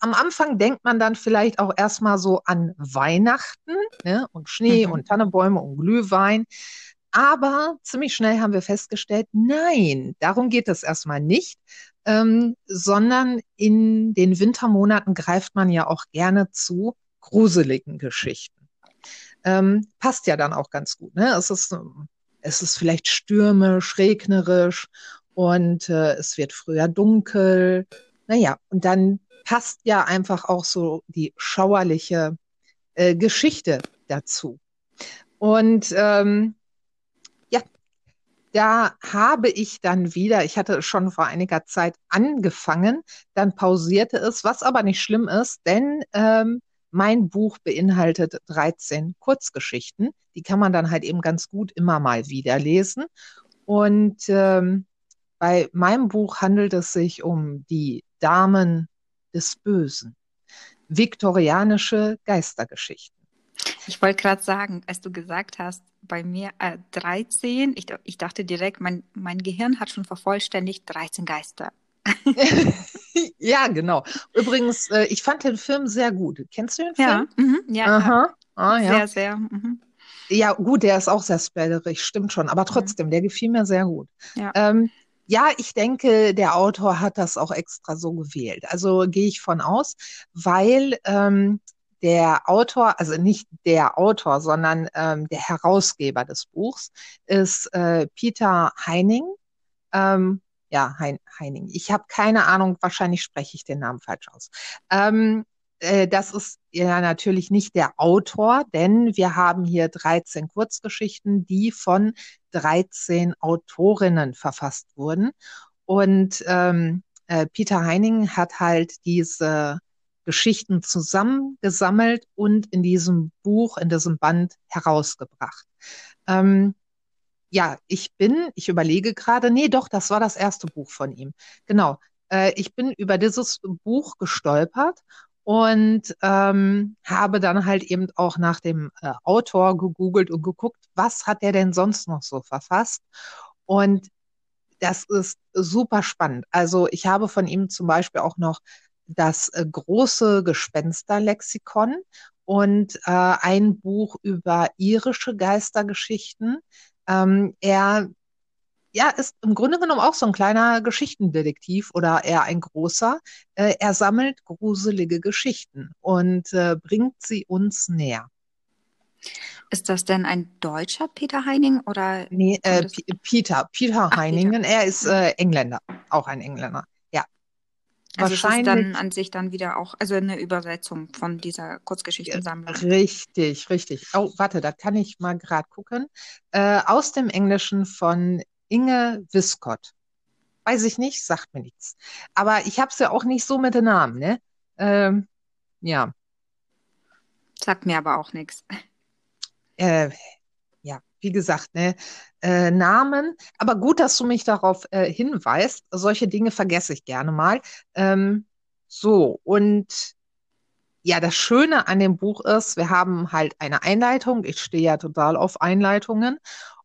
am Anfang denkt man dann vielleicht auch erstmal so an Weihnachten, ne? Und Schnee Mhm. und Tannenbäume und Glühwein. Aber ziemlich schnell haben wir festgestellt, nein, darum geht es erstmal nicht, ähm, sondern in den Wintermonaten greift man ja auch gerne zu gruseligen Geschichten. Ähm, passt ja dann auch ganz gut. Ne? Es ist, es ist vielleicht stürmisch, regnerisch und äh, es wird früher dunkel. Naja, und dann passt ja einfach auch so die schauerliche äh, Geschichte dazu. Und ähm, ja, da habe ich dann wieder, ich hatte schon vor einiger Zeit angefangen, dann pausierte es, was aber nicht schlimm ist, denn ähm, mein Buch beinhaltet 13 Kurzgeschichten. Die kann man dann halt eben ganz gut immer mal wieder lesen. Und ähm, bei meinem Buch handelt es sich um die Damen des Bösen. Viktorianische Geistergeschichten. Ich wollte gerade sagen, als du gesagt hast, bei mir äh, 13, ich, ich dachte direkt, mein, mein Gehirn hat schon vervollständigt 13 Geister. Ja, genau. Übrigens, äh, ich fand den Film sehr gut. Kennst du den Film? Ja, mhm, ja, ja, Aha. Ah, ja. sehr, sehr. Mhm. Ja, gut, der ist auch sehr spoilerig, stimmt schon. Aber trotzdem, der gefiel mir sehr gut. Ja. Ähm, ja, ich denke, der Autor hat das auch extra so gewählt. Also gehe ich von aus, weil ähm, der Autor, also nicht der Autor, sondern ähm, der Herausgeber des Buchs ist äh, Peter Heining. Ähm, ja, hein, Heining. Ich habe keine Ahnung, wahrscheinlich spreche ich den Namen falsch aus. Ähm, äh, das ist ja natürlich nicht der Autor, denn wir haben hier 13 Kurzgeschichten, die von 13 Autorinnen verfasst wurden. Und ähm, äh, Peter Heining hat halt diese Geschichten zusammengesammelt und in diesem Buch, in diesem Band herausgebracht. Ähm, ja, ich bin, ich überlege gerade, nee, doch, das war das erste Buch von ihm. Genau. Äh, ich bin über dieses Buch gestolpert und ähm, habe dann halt eben auch nach dem äh, Autor gegoogelt und geguckt, was hat er denn sonst noch so verfasst? Und das ist super spannend. Also ich habe von ihm zum Beispiel auch noch das äh, große Gespensterlexikon und äh, ein Buch über irische Geistergeschichten. Ähm, er ja, ist im Grunde genommen auch so ein kleiner Geschichtendetektiv oder eher ein großer. Äh, er sammelt gruselige Geschichten und äh, bringt sie uns näher. Ist das denn ein deutscher Peter Heining oder? Nee, äh, Peter, Peter Ach, Heiningen. Peter. Er ist äh, Engländer, auch ein Engländer. Also Wahrscheinlich. es ist dann an sich dann wieder auch, also eine Übersetzung von dieser Kurzgeschichtensammlung. Richtig, richtig. Oh, warte, da kann ich mal gerade gucken. Äh, aus dem Englischen von Inge Wiskott. Weiß ich nicht, sagt mir nichts. Aber ich habe es ja auch nicht so mit den Namen, ne? Ähm, ja. Sagt mir aber auch nichts. Äh, wie gesagt, ne, äh, Namen. Aber gut, dass du mich darauf äh, hinweist. Solche Dinge vergesse ich gerne mal. Ähm, so, und ja, das Schöne an dem Buch ist, wir haben halt eine Einleitung. Ich stehe ja total auf Einleitungen.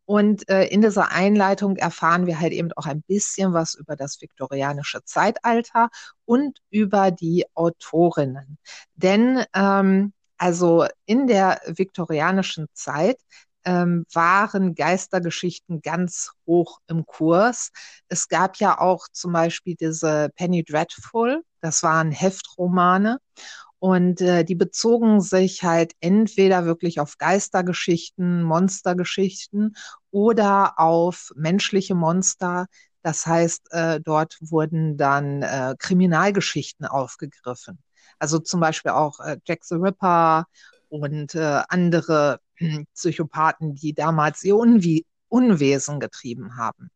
Und äh, in dieser Einleitung erfahren wir halt eben auch ein bisschen was über das viktorianische Zeitalter und über die Autorinnen. Denn ähm, also in der viktorianischen Zeit ähm, waren Geistergeschichten ganz hoch im Kurs. Es gab ja auch zum Beispiel diese Penny Dreadful, das waren Heftromane. Und äh, die bezogen sich halt entweder wirklich auf Geistergeschichten, Monstergeschichten oder auf menschliche Monster. Das heißt, äh, dort wurden dann äh, Kriminalgeschichten aufgegriffen. Also zum Beispiel auch äh, Jack the Ripper und äh, andere Psychopathen, die damals ihr Unwie Unwesen getrieben haben.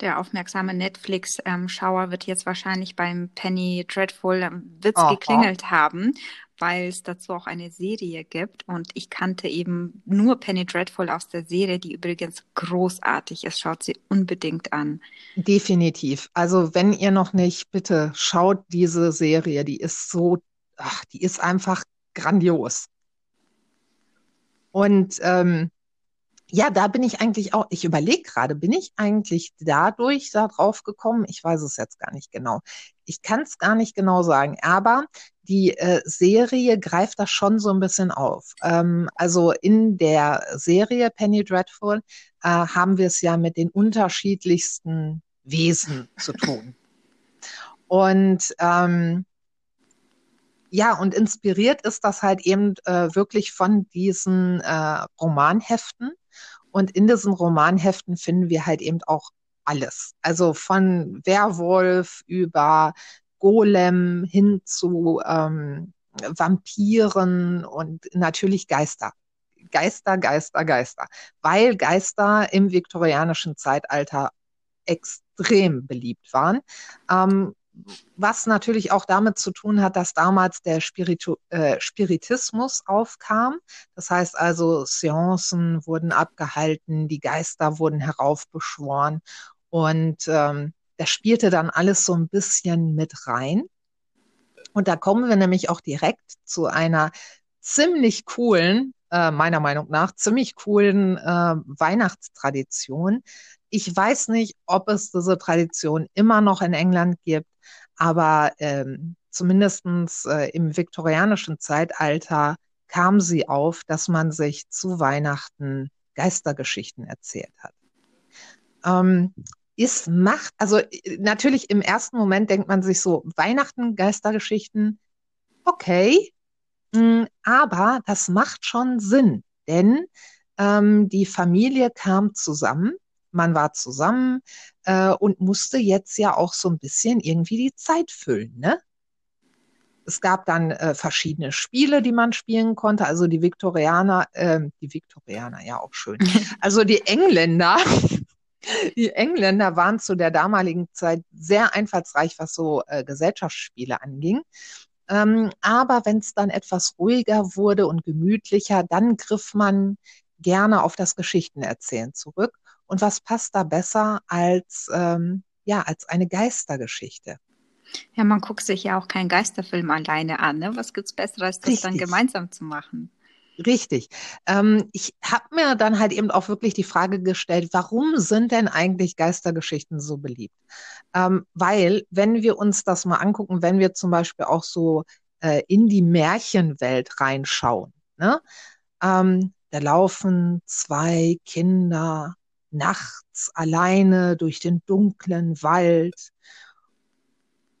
Der aufmerksame Netflix-Schauer wird jetzt wahrscheinlich beim Penny Dreadful Witz Aha. geklingelt haben, weil es dazu auch eine Serie gibt. Und ich kannte eben nur Penny Dreadful aus der Serie, die übrigens großartig ist. Schaut sie unbedingt an. Definitiv. Also wenn ihr noch nicht, bitte schaut diese Serie. Die ist so, ach, die ist einfach grandios. Und ähm, ja, da bin ich eigentlich auch, ich überlege gerade, bin ich eigentlich dadurch da drauf gekommen? Ich weiß es jetzt gar nicht genau. Ich kann es gar nicht genau sagen, aber die äh, Serie greift das schon so ein bisschen auf. Ähm, also in der Serie Penny Dreadful äh, haben wir es ja mit den unterschiedlichsten Wesen zu tun. Und ähm, ja, und inspiriert ist das halt eben äh, wirklich von diesen äh, Romanheften. Und in diesen Romanheften finden wir halt eben auch alles. Also von Werwolf über Golem hin zu ähm, Vampiren und natürlich Geister. Geister, Geister, Geister. Weil Geister im viktorianischen Zeitalter extrem beliebt waren. Ähm, was natürlich auch damit zu tun hat, dass damals der Spiritu äh, Spiritismus aufkam. Das heißt also, Seancen wurden abgehalten, die Geister wurden heraufbeschworen und ähm, das spielte dann alles so ein bisschen mit rein. Und da kommen wir nämlich auch direkt zu einer ziemlich coolen, äh, meiner Meinung nach, ziemlich coolen äh, Weihnachtstradition. Ich weiß nicht, ob es diese Tradition immer noch in England gibt, aber ähm, zumindestens äh, im viktorianischen Zeitalter kam sie auf, dass man sich zu Weihnachten Geistergeschichten erzählt hat. Ähm, ist Macht, also äh, natürlich im ersten Moment denkt man sich so, Weihnachten, Geistergeschichten, okay, hm, aber das macht schon Sinn, denn ähm, die Familie kam zusammen man war zusammen äh, und musste jetzt ja auch so ein bisschen irgendwie die Zeit füllen, ne? Es gab dann äh, verschiedene Spiele, die man spielen konnte. Also die Viktorianer, äh, die Viktorianer, ja auch schön. Also die Engländer, die Engländer waren zu der damaligen Zeit sehr einfallsreich, was so äh, Gesellschaftsspiele anging. Ähm, aber wenn es dann etwas ruhiger wurde und gemütlicher, dann griff man gerne auf das Geschichtenerzählen zurück. Und was passt da besser als, ähm, ja, als eine Geistergeschichte? Ja, man guckt sich ja auch keinen Geisterfilm alleine an. Ne? Was gibt's Besseres, als das Richtig. dann gemeinsam zu machen? Richtig. Ähm, ich habe mir dann halt eben auch wirklich die Frage gestellt, warum sind denn eigentlich Geistergeschichten so beliebt? Ähm, weil, wenn wir uns das mal angucken, wenn wir zum Beispiel auch so äh, in die Märchenwelt reinschauen, ne? Ähm, da laufen zwei Kinder nachts alleine durch den dunklen Wald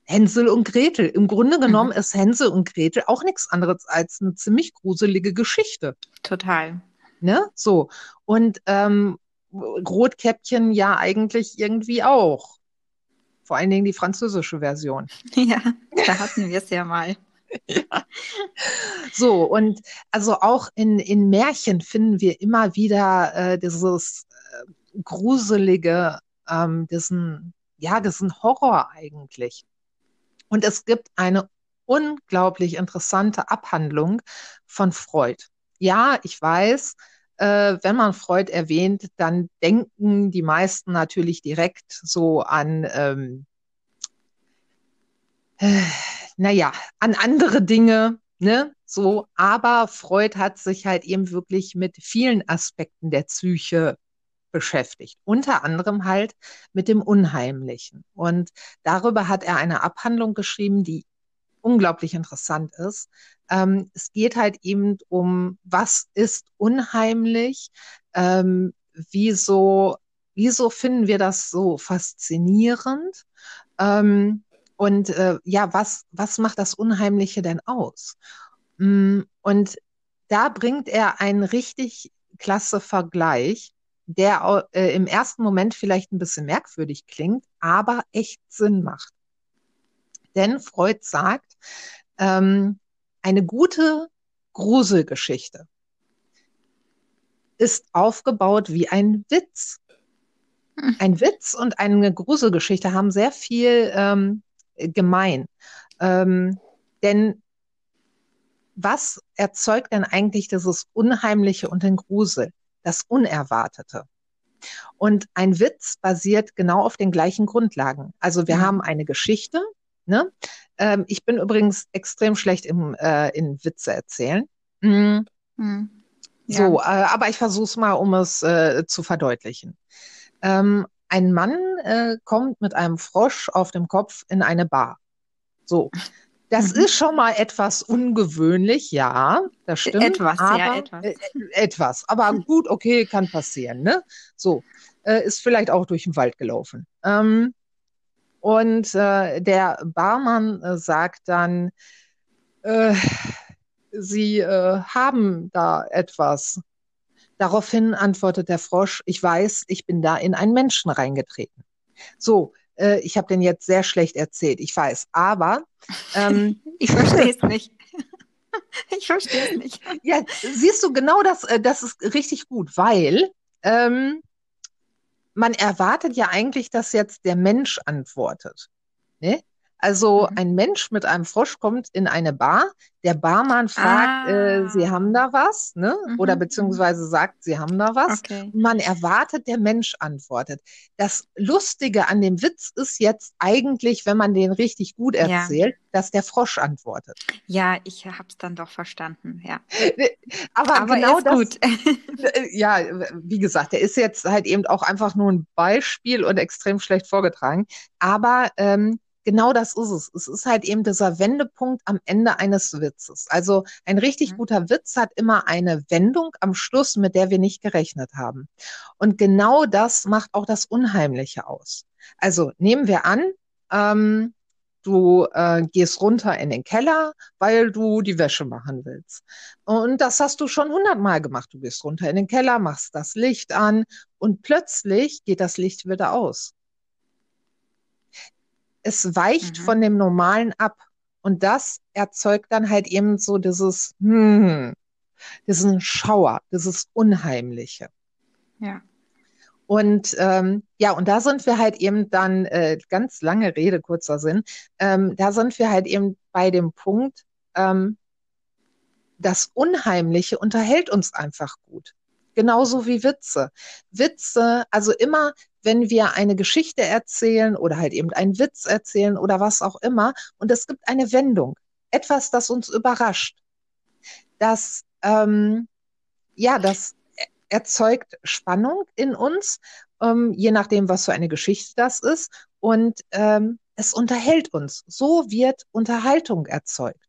Hänsel und Gretel. Im Grunde genommen mhm. ist Hänsel und Gretel auch nichts anderes als eine ziemlich gruselige Geschichte. Total. Ne? So. Und ähm, Rotkäppchen ja eigentlich irgendwie auch. Vor allen Dingen die französische Version. Ja, da hatten wir es ja mal. ja. So, und also auch in, in Märchen finden wir immer wieder äh, dieses äh, gruselige, ähm, diesen, ja, diesen Horror eigentlich. Und es gibt eine unglaublich interessante Abhandlung von Freud. Ja, ich weiß, äh, wenn man Freud erwähnt, dann denken die meisten natürlich direkt so an, ähm, äh, naja, an andere Dinge, ne? So, aber Freud hat sich halt eben wirklich mit vielen Aspekten der Psyche beschäftigt, unter anderem halt mit dem Unheimlichen. Und darüber hat er eine Abhandlung geschrieben, die unglaublich interessant ist. Ähm, es geht halt eben um, was ist unheimlich, ähm, wieso, wieso finden wir das so faszinierend? Ähm, und äh, ja, was, was macht das Unheimliche denn aus? Mm, und da bringt er einen richtig klasse Vergleich der äh, im ersten Moment vielleicht ein bisschen merkwürdig klingt, aber echt Sinn macht. Denn Freud sagt, ähm, eine gute Gruselgeschichte ist aufgebaut wie ein Witz. Hm. Ein Witz und eine Gruselgeschichte haben sehr viel ähm, gemein. Ähm, denn was erzeugt denn eigentlich dieses Unheimliche und den Grusel? Das Unerwartete. Und ein Witz basiert genau auf den gleichen Grundlagen. Also wir mhm. haben eine Geschichte. Ne? Ähm, ich bin übrigens extrem schlecht im, äh, in Witze erzählen. Mhm. Mhm. Ja. So, äh, aber ich versuche es mal, um es äh, zu verdeutlichen. Ähm, ein Mann äh, kommt mit einem Frosch auf dem Kopf in eine Bar. So, das mhm. ist schon mal etwas ungewöhnlich, ja, das stimmt. Etwas, aber, ja, etwas. Äh, etwas, aber gut, okay, kann passieren, ne? So, äh, ist vielleicht auch durch den Wald gelaufen. Ähm, und äh, der Barmann äh, sagt dann, äh, Sie äh, haben da etwas. Daraufhin antwortet der Frosch, ich weiß, ich bin da in einen Menschen reingetreten. So, äh, ich habe den jetzt sehr schlecht erzählt, ich weiß, aber ähm, ich verstehe es nicht. ich verstehe es nicht. Ja, siehst du, genau das, äh, das ist richtig gut, weil ähm, man erwartet ja eigentlich, dass jetzt der Mensch antwortet. Ne? Also mhm. ein Mensch mit einem Frosch kommt in eine Bar, der Barmann fragt, äh, ah. äh, Sie haben da was, ne? Mhm. Oder beziehungsweise sagt, Sie haben da was. Okay. Man erwartet, der Mensch antwortet. Das Lustige an dem Witz ist jetzt eigentlich, wenn man den richtig gut erzählt, ja. dass der Frosch antwortet. Ja, ich habe es dann doch verstanden, ja. Aber, Aber genau das. Gut. Äh, ja, wie gesagt, der ist jetzt halt eben auch einfach nur ein Beispiel und extrem schlecht vorgetragen. Aber ähm, genau das ist es. Es ist halt eben dieser Wendepunkt am Ende eines Witzes. Also ein richtig mhm. guter Witz hat immer eine Wendung am Schluss, mit der wir nicht gerechnet haben. Und genau das macht auch das Unheimliche aus. Also nehmen wir an, ähm, du äh, gehst runter in den Keller, weil du die Wäsche machen willst. Und das hast du schon hundertmal gemacht. Du gehst runter in den Keller, machst das Licht an und plötzlich geht das Licht wieder aus es weicht mhm. von dem Normalen ab. Und das erzeugt dann halt eben so dieses, hm, diesen Schauer, dieses Unheimliche. Ja. Und ähm, ja, und da sind wir halt eben dann, äh, ganz lange Rede, kurzer Sinn, ähm, da sind wir halt eben bei dem Punkt, ähm, das Unheimliche unterhält uns einfach gut. Genauso wie Witze. Witze, also immer wenn wir eine Geschichte erzählen oder halt eben einen Witz erzählen oder was auch immer und es gibt eine Wendung, etwas, das uns überrascht, das ähm, ja, das erzeugt Spannung in uns, ähm, je nachdem, was für eine Geschichte das ist. Und ähm, es unterhält uns. So wird Unterhaltung erzeugt.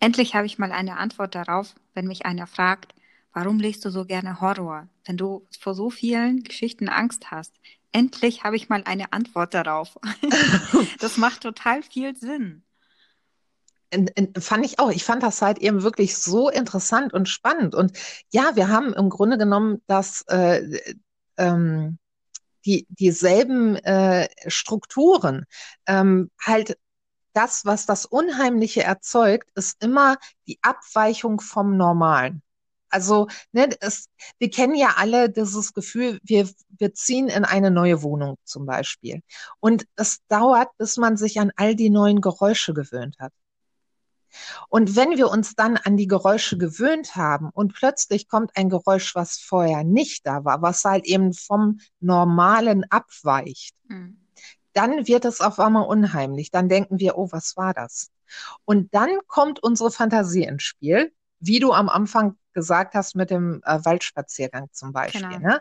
Endlich habe ich mal eine Antwort darauf, wenn mich einer fragt, warum liest du so gerne Horror, wenn du vor so vielen Geschichten Angst hast? Endlich habe ich mal eine Antwort darauf. das macht total viel Sinn. In, in, fand ich auch. Ich fand das halt eben wirklich so interessant und spannend. Und ja, wir haben im Grunde genommen das, äh, ähm, die, dieselben äh, Strukturen. Ähm, halt das, was das Unheimliche erzeugt, ist immer die Abweichung vom Normalen. Also, ne, es, wir kennen ja alle dieses Gefühl, wir, wir ziehen in eine neue Wohnung zum Beispiel. Und es dauert, bis man sich an all die neuen Geräusche gewöhnt hat. Und wenn wir uns dann an die Geräusche gewöhnt haben und plötzlich kommt ein Geräusch, was vorher nicht da war, was halt eben vom Normalen abweicht, mhm. dann wird es auf einmal unheimlich. Dann denken wir, oh, was war das? Und dann kommt unsere Fantasie ins Spiel, wie du am Anfang gesagt hast mit dem äh, Waldspaziergang zum Beispiel. Genau. Ne?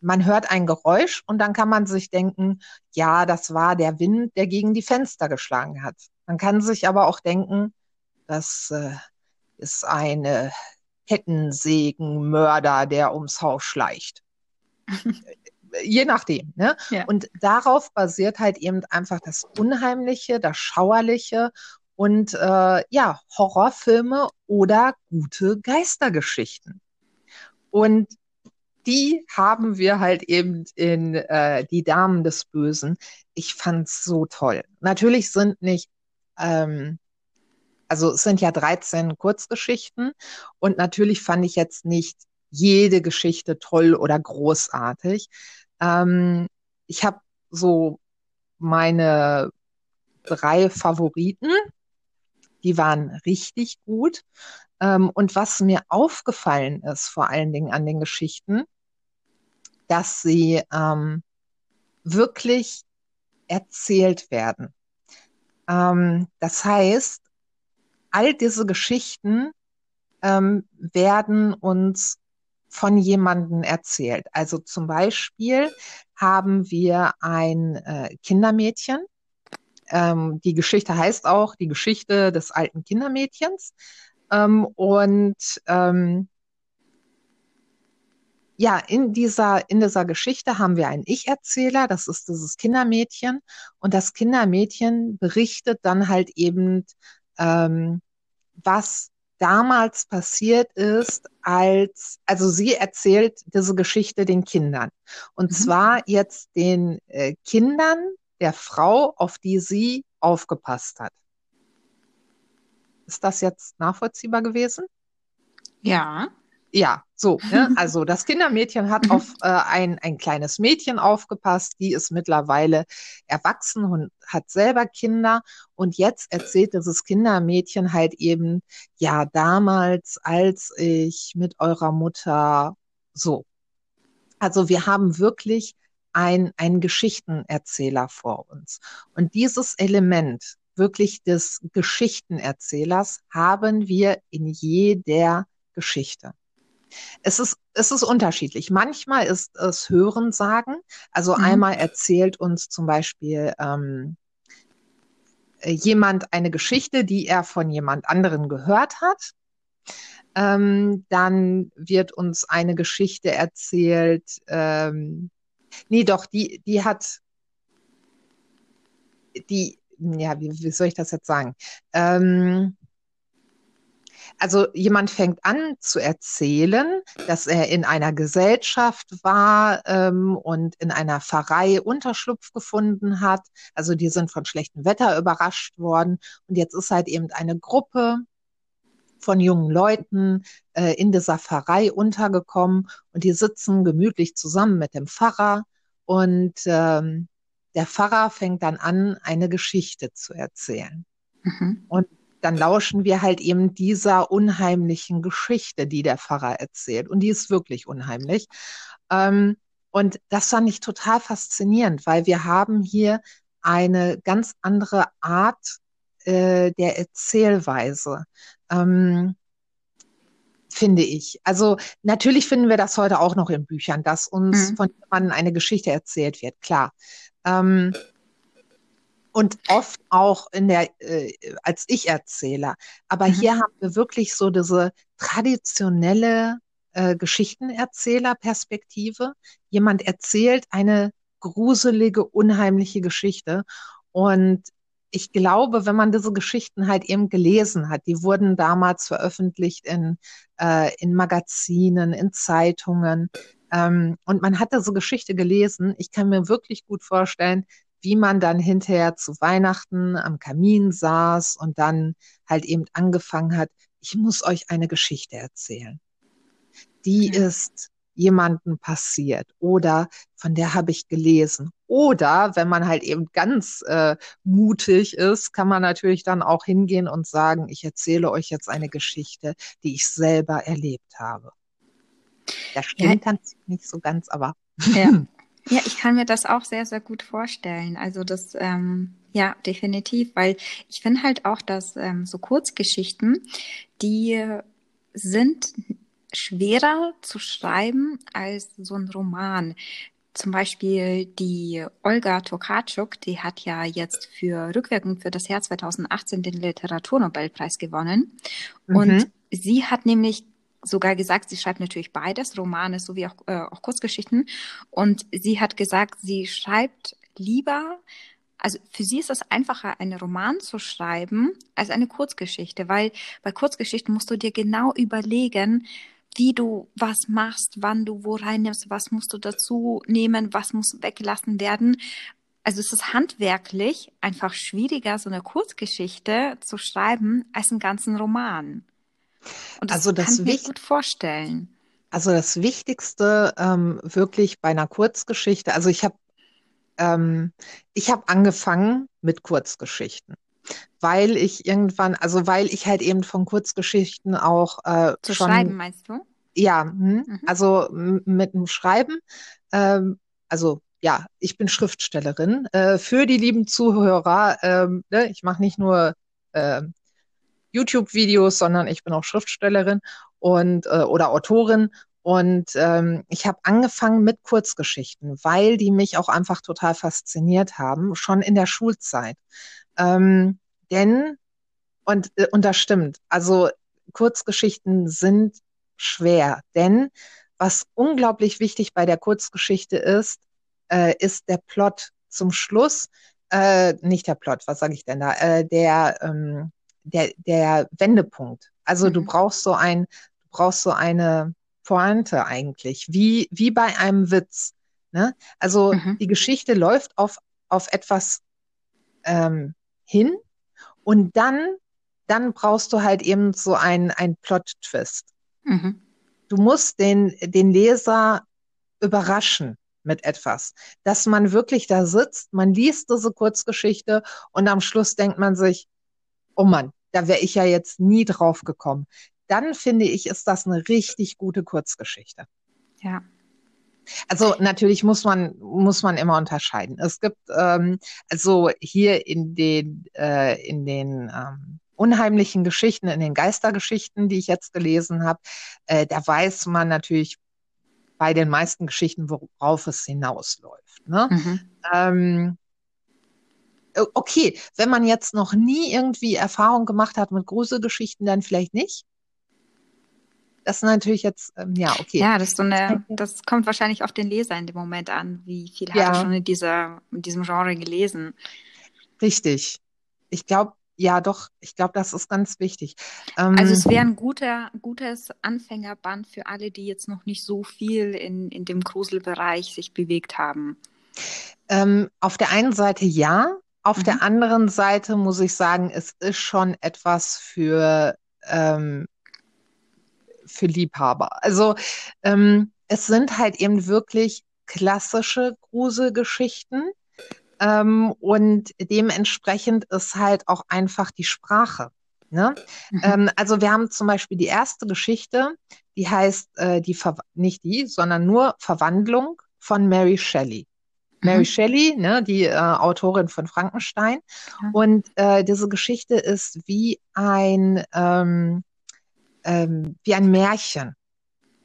Man hört ein Geräusch und dann kann man sich denken, ja, das war der Wind, der gegen die Fenster geschlagen hat. Man kann sich aber auch denken, das äh, ist ein äh, Kettensägenmörder, der ums Haus schleicht. Je nachdem. Ne? Ja. Und darauf basiert halt eben einfach das Unheimliche, das Schauerliche und äh, ja, Horrorfilme oder gute Geistergeschichten. Und die haben wir halt eben in äh, Die Damen des Bösen. Ich fand's so toll. Natürlich sind nicht ähm, also es sind ja 13 Kurzgeschichten und natürlich fand ich jetzt nicht jede Geschichte toll oder großartig. Ähm, ich habe so meine drei Favoriten, die waren richtig gut. Ähm, und was mir aufgefallen ist, vor allen Dingen an den Geschichten, dass sie ähm, wirklich erzählt werden. Ähm, das heißt, all diese Geschichten ähm, werden uns von jemandem erzählt. Also zum Beispiel haben wir ein äh, Kindermädchen. Ähm, die Geschichte heißt auch die Geschichte des alten Kindermädchens. Ähm, und ähm, ja, in dieser, in dieser Geschichte haben wir einen Ich-Erzähler, das ist dieses Kindermädchen. Und das Kindermädchen berichtet dann halt eben ähm, was damals passiert ist, als, also sie erzählt diese Geschichte den Kindern. Und mhm. zwar jetzt den äh, Kindern der Frau, auf die sie aufgepasst hat. Ist das jetzt nachvollziehbar gewesen? Ja. Ja, so. Ne? Also das Kindermädchen hat auf äh, ein, ein kleines Mädchen aufgepasst, die ist mittlerweile erwachsen und hat selber Kinder. Und jetzt erzählt dieses Kindermädchen halt eben, ja, damals, als ich mit eurer Mutter so. Also wir haben wirklich ein, einen Geschichtenerzähler vor uns. Und dieses Element wirklich des Geschichtenerzählers haben wir in jeder Geschichte. Es ist, es ist unterschiedlich. Manchmal ist es Hörensagen. Also mhm. einmal erzählt uns zum Beispiel ähm, jemand eine Geschichte, die er von jemand anderen gehört hat. Ähm, dann wird uns eine Geschichte erzählt. Ähm, nee, doch, die, die hat die, ja, wie, wie soll ich das jetzt sagen? Ähm, also jemand fängt an zu erzählen, dass er in einer Gesellschaft war ähm, und in einer Pfarrei Unterschlupf gefunden hat. Also die sind von schlechtem Wetter überrascht worden. Und jetzt ist halt eben eine Gruppe von jungen Leuten äh, in dieser Pfarrei untergekommen und die sitzen gemütlich zusammen mit dem Pfarrer und ähm, der Pfarrer fängt dann an, eine Geschichte zu erzählen. Mhm. Und dann lauschen wir halt eben dieser unheimlichen Geschichte, die der Pfarrer erzählt. Und die ist wirklich unheimlich. Ähm, und das fand ich total faszinierend, weil wir haben hier eine ganz andere Art äh, der Erzählweise. Ähm, finde ich. Also natürlich finden wir das heute auch noch in Büchern, dass uns mhm. von jemandem eine Geschichte erzählt wird, klar. Ähm, und oft auch in der äh, als Ich-Erzähler. Aber mhm. hier haben wir wirklich so diese traditionelle äh, Geschichtenerzählerperspektive. Jemand erzählt eine gruselige, unheimliche Geschichte und ich glaube, wenn man diese Geschichten halt eben gelesen hat, die wurden damals veröffentlicht in, äh, in Magazinen, in Zeitungen, ähm, und man hat diese Geschichte gelesen, ich kann mir wirklich gut vorstellen, wie man dann hinterher zu Weihnachten am Kamin saß und dann halt eben angefangen hat, ich muss euch eine Geschichte erzählen. Die ist jemanden passiert oder von der habe ich gelesen. Oder wenn man halt eben ganz äh, mutig ist, kann man natürlich dann auch hingehen und sagen, ich erzähle euch jetzt eine Geschichte, die ich selber erlebt habe. Das stimmt ja. dann nicht so ganz, aber. Ja. ja, ich kann mir das auch sehr, sehr gut vorstellen. Also das, ähm, ja, definitiv, weil ich finde halt auch, dass ähm, so Kurzgeschichten, die sind schwerer zu schreiben als so ein Roman. Zum Beispiel die Olga Tokarczuk, die hat ja jetzt für Rückwirkung für das Jahr 2018 den Literaturnobelpreis gewonnen. Mhm. Und sie hat nämlich sogar gesagt, sie schreibt natürlich beides, Romane sowie auch, äh, auch Kurzgeschichten. Und sie hat gesagt, sie schreibt lieber also für sie ist es einfacher, einen Roman zu schreiben als eine Kurzgeschichte, weil bei Kurzgeschichten musst du dir genau überlegen, wie du was machst, wann du wo reinnimmst, was musst du dazu nehmen, was muss weggelassen werden. Also es ist handwerklich einfach schwieriger, so eine Kurzgeschichte zu schreiben, als einen ganzen Roman. Und das, also das kann ich mir gut vorstellen. Also das Wichtigste ähm, wirklich bei einer Kurzgeschichte, also ich habe ähm, ich habe angefangen mit Kurzgeschichten weil ich irgendwann, also weil ich halt eben von Kurzgeschichten auch äh, zu schon, schreiben meinst du? Ja, hm, mhm. also mit dem Schreiben, ähm, also ja, ich bin Schriftstellerin. Äh, für die lieben Zuhörer, ähm, ne, ich mache nicht nur äh, YouTube-Videos, sondern ich bin auch Schriftstellerin und äh, oder Autorin und ähm, ich habe angefangen mit Kurzgeschichten, weil die mich auch einfach total fasziniert haben, schon in der Schulzeit. Ähm, denn, und, äh, und das stimmt, also Kurzgeschichten sind schwer, denn was unglaublich wichtig bei der Kurzgeschichte ist, äh, ist der Plot zum Schluss, äh, nicht der Plot, was sage ich denn da, äh, der, ähm, der, der Wendepunkt. Also mhm. du brauchst so ein, du brauchst so eine Pointe eigentlich, wie, wie bei einem Witz. Ne? Also mhm. die Geschichte läuft auf, auf etwas ähm, hin und dann, dann brauchst du halt eben so einen, einen Plot-Twist. Mhm. Du musst den, den Leser überraschen mit etwas, dass man wirklich da sitzt, man liest diese Kurzgeschichte und am Schluss denkt man sich, oh Mann, da wäre ich ja jetzt nie drauf gekommen. Dann finde ich, ist das eine richtig gute Kurzgeschichte. Ja. Also natürlich muss man muss man immer unterscheiden. Es gibt ähm, also hier in den äh, in den ähm, unheimlichen Geschichten, in den Geistergeschichten, die ich jetzt gelesen habe, äh, da weiß man natürlich bei den meisten Geschichten, worauf es hinausläuft. Ne? Mhm. Ähm, okay, wenn man jetzt noch nie irgendwie Erfahrung gemacht hat mit Gruselgeschichten, dann vielleicht nicht. Das ist natürlich jetzt, ähm, ja, okay. Ja, das so eine, das kommt wahrscheinlich auf den Leser in dem Moment an, wie viel ja. hat er schon in dieser, in diesem Genre gelesen. Richtig. Ich glaube, ja, doch, ich glaube, das ist ganz wichtig. Ähm, also es wäre ein guter, gutes Anfängerband für alle, die jetzt noch nicht so viel in, in dem Gruselbereich sich bewegt haben. Ähm, auf der einen Seite ja, auf mhm. der anderen Seite muss ich sagen, es ist schon etwas für ähm, für Liebhaber. Also ähm, es sind halt eben wirklich klassische Gruselgeschichten. Ähm, und dementsprechend ist halt auch einfach die Sprache. Ne? Mhm. Ähm, also wir haben zum Beispiel die erste Geschichte, die heißt äh, die Ver nicht die, sondern nur Verwandlung von Mary Shelley. Mary mhm. Shelley, ne, die äh, Autorin von Frankenstein. Ja. Und äh, diese Geschichte ist wie ein ähm, ähm, wie ein Märchen.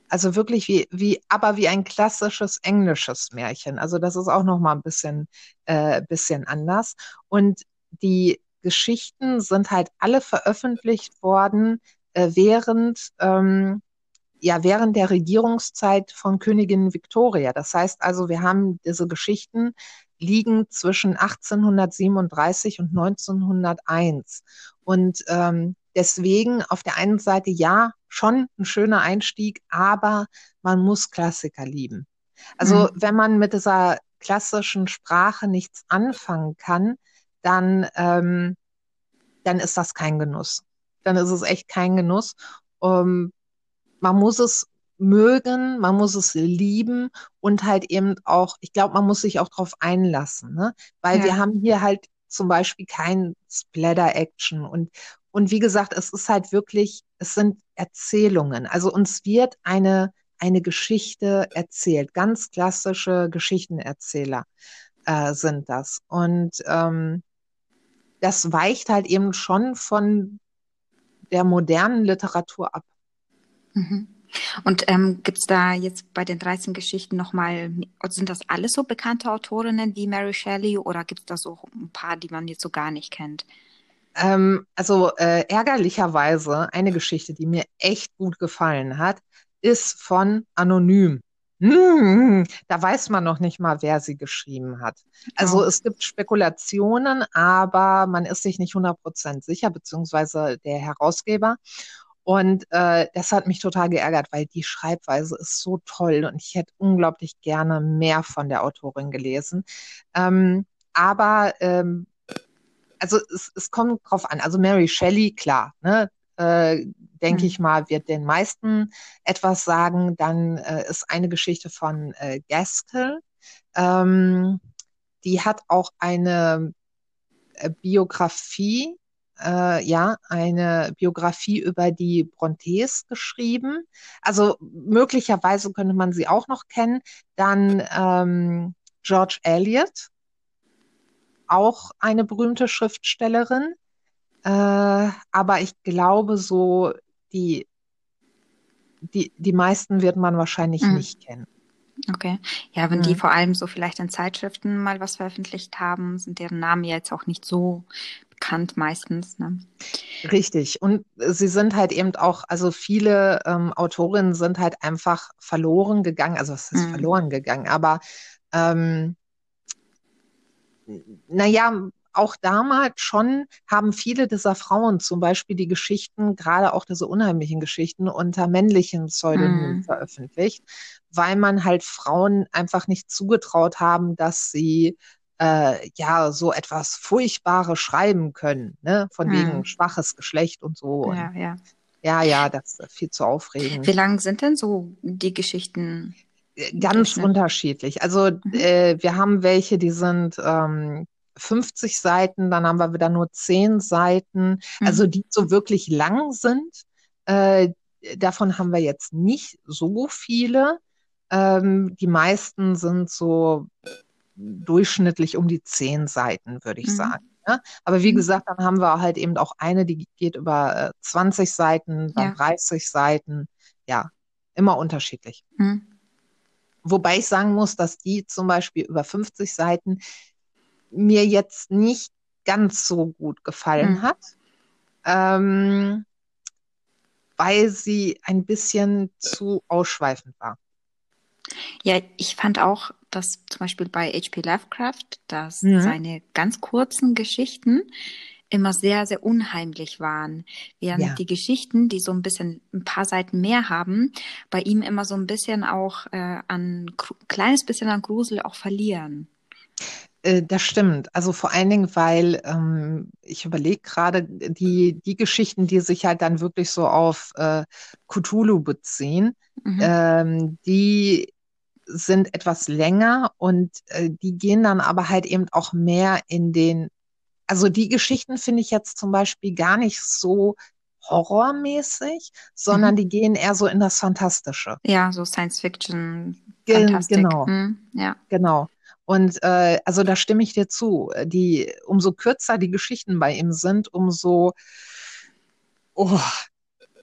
Also wirklich wie, wie, aber wie ein klassisches englisches Märchen. Also das ist auch noch mal ein bisschen, äh, bisschen anders. Und die Geschichten sind halt alle veröffentlicht worden äh, während, ähm, ja, während der Regierungszeit von Königin Victoria. Das heißt also, wir haben diese Geschichten liegen zwischen 1837 und 1901. Und ähm, deswegen auf der einen Seite ja, schon ein schöner Einstieg, aber man muss Klassiker lieben. Also mhm. wenn man mit dieser klassischen Sprache nichts anfangen kann, dann, ähm, dann ist das kein Genuss. Dann ist es echt kein Genuss. Um, man muss es mögen, man muss es lieben und halt eben auch, ich glaube, man muss sich auch darauf einlassen, ne? weil ja. wir haben hier halt zum Beispiel kein Splatter-Action und und wie gesagt, es ist halt wirklich, es sind Erzählungen. Also uns wird eine, eine Geschichte erzählt. Ganz klassische Geschichtenerzähler äh, sind das. Und ähm, das weicht halt eben schon von der modernen Literatur ab. Mhm. Und ähm, gibt es da jetzt bei den 13 Geschichten nochmal, sind das alles so bekannte Autorinnen wie Mary Shelley oder gibt es da so ein paar, die man jetzt so gar nicht kennt? Ähm, also äh, ärgerlicherweise eine Geschichte, die mir echt gut gefallen hat, ist von Anonym. Hm, da weiß man noch nicht mal, wer sie geschrieben hat. Also oh. es gibt Spekulationen, aber man ist sich nicht 100% sicher, beziehungsweise der Herausgeber. Und äh, das hat mich total geärgert, weil die Schreibweise ist so toll und ich hätte unglaublich gerne mehr von der Autorin gelesen. Ähm, aber ähm, also es, es kommt drauf an. Also Mary Shelley, klar, ne? Äh, denke mhm. ich mal, wird den meisten etwas sagen. Dann äh, ist eine Geschichte von äh, Gaskell. Ähm, die hat auch eine äh, Biografie, äh, ja, eine Biografie über die Brontes geschrieben. Also möglicherweise könnte man sie auch noch kennen. Dann ähm, George Eliot, auch eine berühmte Schriftstellerin. Äh, aber ich glaube, so die, die, die meisten wird man wahrscheinlich mhm. nicht kennen. Okay. Ja, wenn mhm. die vor allem so vielleicht in Zeitschriften mal was veröffentlicht haben, sind deren Namen ja jetzt auch nicht so bekannt meistens. Ne? Richtig. Und sie sind halt eben auch, also viele ähm, Autorinnen sind halt einfach verloren gegangen. Also es ist mhm. verloren gegangen, aber ähm, naja, auch damals schon haben viele dieser Frauen zum Beispiel die Geschichten, gerade auch diese unheimlichen Geschichten, unter männlichen Pseudonymen mm. veröffentlicht, weil man halt Frauen einfach nicht zugetraut haben, dass sie äh, ja so etwas Furchtbares schreiben können, ne? Von mm. wegen schwaches Geschlecht und so. Ja, und, ja. Ja, ja, das ist viel zu aufregend. Wie lang sind denn so die Geschichten? Ganz unterschiedlich. Also mhm. äh, wir haben welche, die sind ähm, 50 Seiten, dann haben wir wieder nur 10 Seiten, mhm. also die so wirklich lang sind. Äh, davon haben wir jetzt nicht so viele. Ähm, die meisten sind so durchschnittlich um die 10 Seiten, würde ich mhm. sagen. Ja? Aber wie mhm. gesagt, dann haben wir halt eben auch eine, die geht über äh, 20 Seiten, dann ja. 30 Seiten. Ja, immer unterschiedlich. Mhm. Wobei ich sagen muss, dass die zum Beispiel über 50 Seiten mir jetzt nicht ganz so gut gefallen mhm. hat, ähm, weil sie ein bisschen zu ausschweifend war. Ja, ich fand auch, dass zum Beispiel bei H.P. Lovecraft, dass mhm. seine ganz kurzen Geschichten immer sehr, sehr unheimlich waren. Während ja. die Geschichten, die so ein bisschen ein paar Seiten mehr haben, bei ihm immer so ein bisschen auch äh, an kleines bisschen an Grusel auch verlieren. Äh, das stimmt. Also vor allen Dingen, weil ähm, ich überlege gerade, die, die Geschichten, die sich halt dann wirklich so auf äh, Cthulhu beziehen, mhm. ähm, die sind etwas länger und äh, die gehen dann aber halt eben auch mehr in den also die Geschichten finde ich jetzt zum Beispiel gar nicht so horrormäßig, sondern mhm. die gehen eher so in das Fantastische. Ja, so Science Fiction. Ge genau. Mhm, ja. Genau. Und äh, also da stimme ich dir zu. Die, umso kürzer die Geschichten bei ihm sind, umso oh,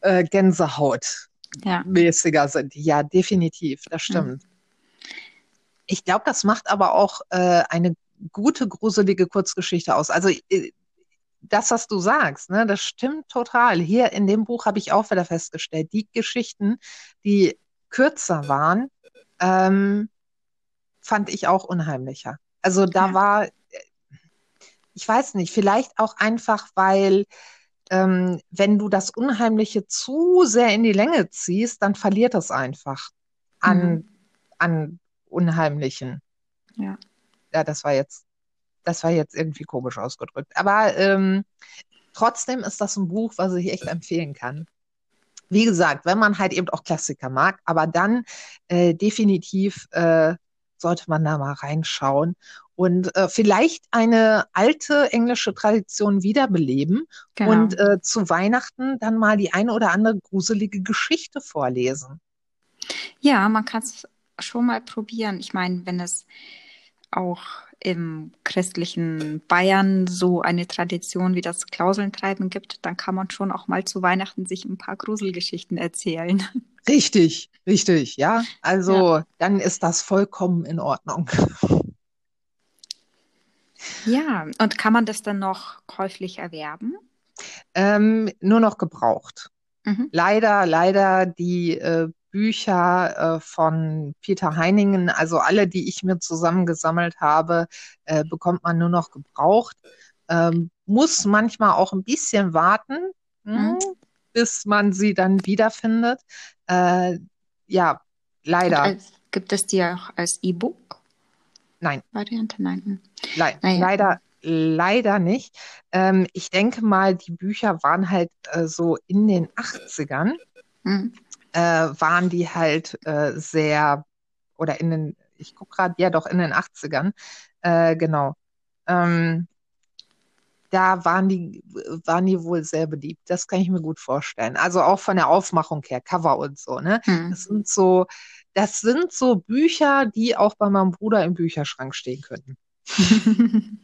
äh, Gänsehaut Ja. mäßiger sind. Ja, definitiv, das stimmt. Ich glaube, das macht aber auch äh, eine gute, gruselige Kurzgeschichte aus. Also äh, das, was du sagst, ne, das stimmt total. Hier in dem Buch habe ich auch wieder festgestellt, die Geschichten, die kürzer waren, ähm, fand ich auch unheimlicher. Also da Ja. war, äh, ich weiß nicht, vielleicht auch einfach, weil ähm, wenn du das Unheimliche zu sehr in die Länge ziehst, dann verliert es einfach an, Mhm. an Unheimlichen. Ja. Ja, das war jetzt, das war jetzt irgendwie komisch ausgedrückt. Aber ähm, trotzdem ist das ein Buch, was ich echt empfehlen kann. Wie gesagt, wenn man halt eben auch Klassiker mag, aber dann äh, definitiv äh, sollte man da mal reinschauen und äh, vielleicht eine alte englische Tradition wiederbeleben Genau. und äh, zu Weihnachten dann mal die eine oder andere gruselige Geschichte vorlesen. Ja, man kann es schon mal probieren. Ich meine, wenn es auch im christlichen Bayern so eine Tradition wie das Klauselntreiben gibt, dann kann man schon auch mal zu Weihnachten sich ein paar Gruselgeschichten erzählen. Richtig, richtig, ja. Also dann ist das vollkommen in Ordnung. Ja, und kann man das dann noch käuflich erwerben? Ähm, nur noch gebraucht. Mhm. Leider, leider die äh, Bücher äh, von Peter Heiningen, also alle, die ich mir zusammengesammelt habe, äh, bekommt man nur noch gebraucht. Ähm, muss manchmal auch ein bisschen warten, hm, Mhm. bis man sie dann wiederfindet. Äh, ja, leider. als, gibt es die auch als E-Book? Nein. Variante? Nein. Hm. Le Naja. leider, leider nicht. Ähm, ich denke mal, die Bücher waren halt äh, so in den 80ern, Mhm. Äh, waren die halt äh, sehr, oder in den, ich gucke gerade, ja doch, in den 80ern, äh, genau. Ähm, da waren die, waren die wohl sehr beliebt. Das kann ich mir gut vorstellen. Also auch von der Aufmachung her, Cover und so, ne? Hm. Das sind so, das sind so Bücher, die auch bei meinem Bruder im Bücherschrank stehen könnten.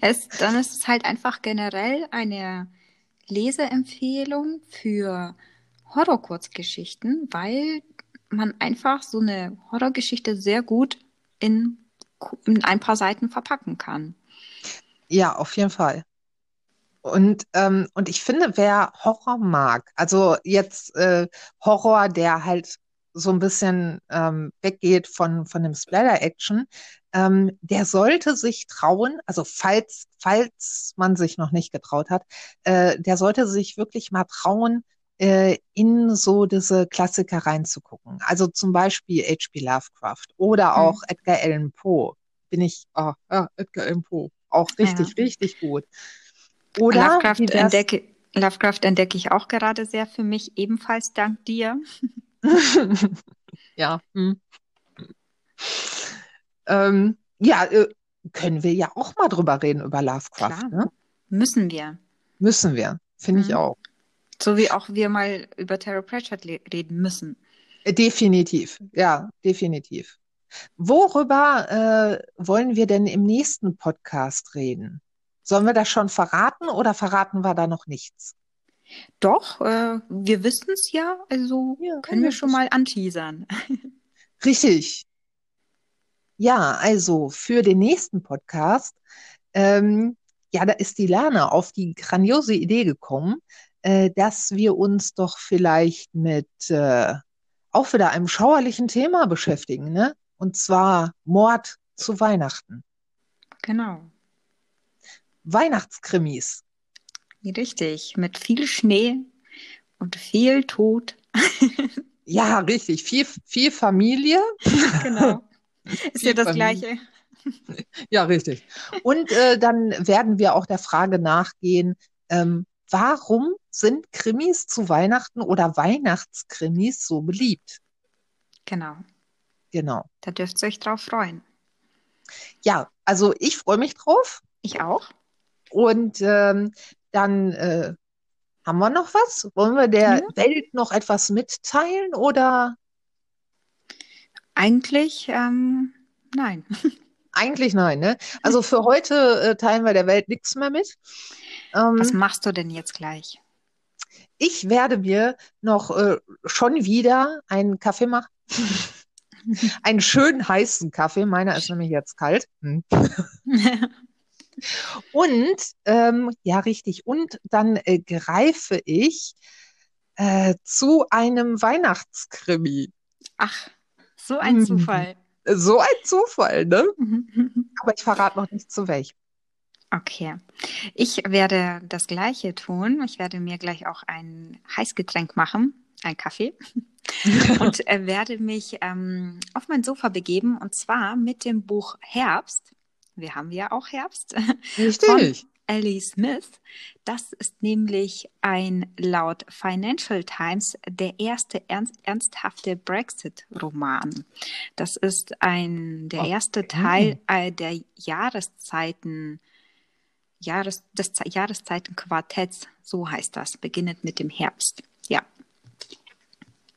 es, dann ist es halt einfach generell eine Leseempfehlung für Horrorkurzgeschichten, weil man einfach so eine Horrorgeschichte sehr gut in, in ein paar Seiten verpacken kann. Ja, auf jeden Fall. Und, ähm, und ich finde, wer Horror mag, also jetzt äh, Horror, der halt so ein bisschen ähm, weggeht von, von dem Splatter-Action, ähm, der sollte sich trauen, also falls, falls man sich noch nicht getraut hat, äh, der sollte sich wirklich mal trauen, äh, in so diese Klassiker reinzugucken. Also zum Beispiel H.P. Lovecraft oder Hm. auch Edgar Allan Poe. Bin ich, ah, ja, Edgar Allan Poe. Auch richtig, Ja. richtig gut. Oder Lovecraft, entdecke, Lovecraft entdecke ich auch gerade sehr für mich, ebenfalls dank dir. Ja. Hm. Ähm, ja, äh, können wir ja auch mal drüber reden über Lovecraft, ne? müssen wir. Müssen wir, finde ich Mhm. auch. So wie auch wir mal über Terror Pratchett reden müssen. Definitiv, ja, definitiv. Worüber äh, wollen wir denn im nächsten Podcast reden? Sollen wir das schon verraten oder verraten wir da noch nichts? Doch, äh, wir wissen es ja, also Ja, können wir schon mal anteasern. Richtig. Ja, also für den nächsten Podcast, ähm, ja, da ist die Lerner auf die grandiose Idee gekommen, äh, dass wir uns doch vielleicht mit äh, auch wieder einem schauerlichen Thema beschäftigen, ne? Und zwar Mord zu Weihnachten. Genau. Weihnachtskrimis. Richtig, mit viel Schnee und viel Tod. Ja, richtig. Viel, viel Familie. Genau. Ist ja das Familie. Gleiche. Ja, richtig. Und äh, dann werden wir auch der Frage nachgehen, ähm, warum sind Krimis zu Weihnachten oder Weihnachtskrimis so beliebt? Genau. Genau. Da dürft ihr euch drauf freuen. Ja, also ich freue mich drauf. Ich auch. Und ähm, dann äh, haben wir noch was? Wollen wir der Ja. Welt noch etwas mitteilen oder Eigentlich, ähm, nein. eigentlich nein, ne? Also für heute äh, teilen wir der Welt nichts mehr mit. Ähm, Was machst du denn jetzt gleich? Ich werde mir noch äh, schon wieder einen Kaffee machen. einen schönen heißen Kaffee. Meiner ist nämlich jetzt kalt. Hm. Und, ähm, ja, richtig. Und dann äh, greife ich äh, zu einem Weihnachtskrimi. Ach, so ein hm. Zufall. So ein Zufall, ne? Aber ich verrate noch nicht zu welchem. Okay. Ich werde das Gleiche tun. Ich werde mir gleich auch ein Heißgetränk machen, ein Kaffee, und äh, werde mich ähm, auf mein Sofa begeben und zwar mit dem Buch Herbst. Wir haben ja auch Herbst. Richtig. Von Ellie Smith. Das ist nämlich ein laut Financial Times der erste ernst, ernsthafte Brexit-Roman. Das ist ein der erste okay. Teil äh, der Jahreszeiten Jahres, des Jahreszeitenquartetts, so heißt das, beginnend mit dem Herbst. Ja.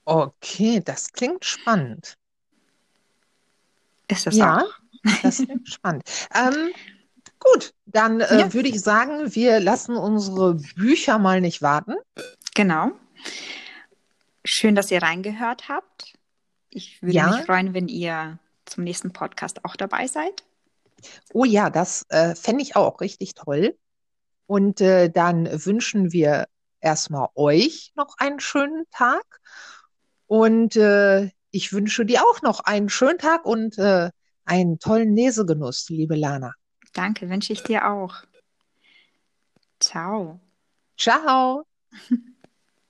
Okay, das klingt spannend. Ist das ja, auch? das klingt spannend. Ähm, gut, dann äh, ja. würde ich sagen, wir lassen unsere Bücher mal nicht warten. Genau. Schön, dass ihr reingehört habt. Ich würde ja. mich freuen, wenn ihr zum nächsten Podcast auch dabei seid. Oh ja, das äh, fände ich auch richtig toll. Und äh, dann wünschen wir erstmal euch noch einen schönen Tag. Und äh, ich wünsche dir auch noch einen schönen Tag und äh, einen tollen Lesegenuss, liebe Lana. Danke, wünsche ich dir auch. Ciao. Ciao.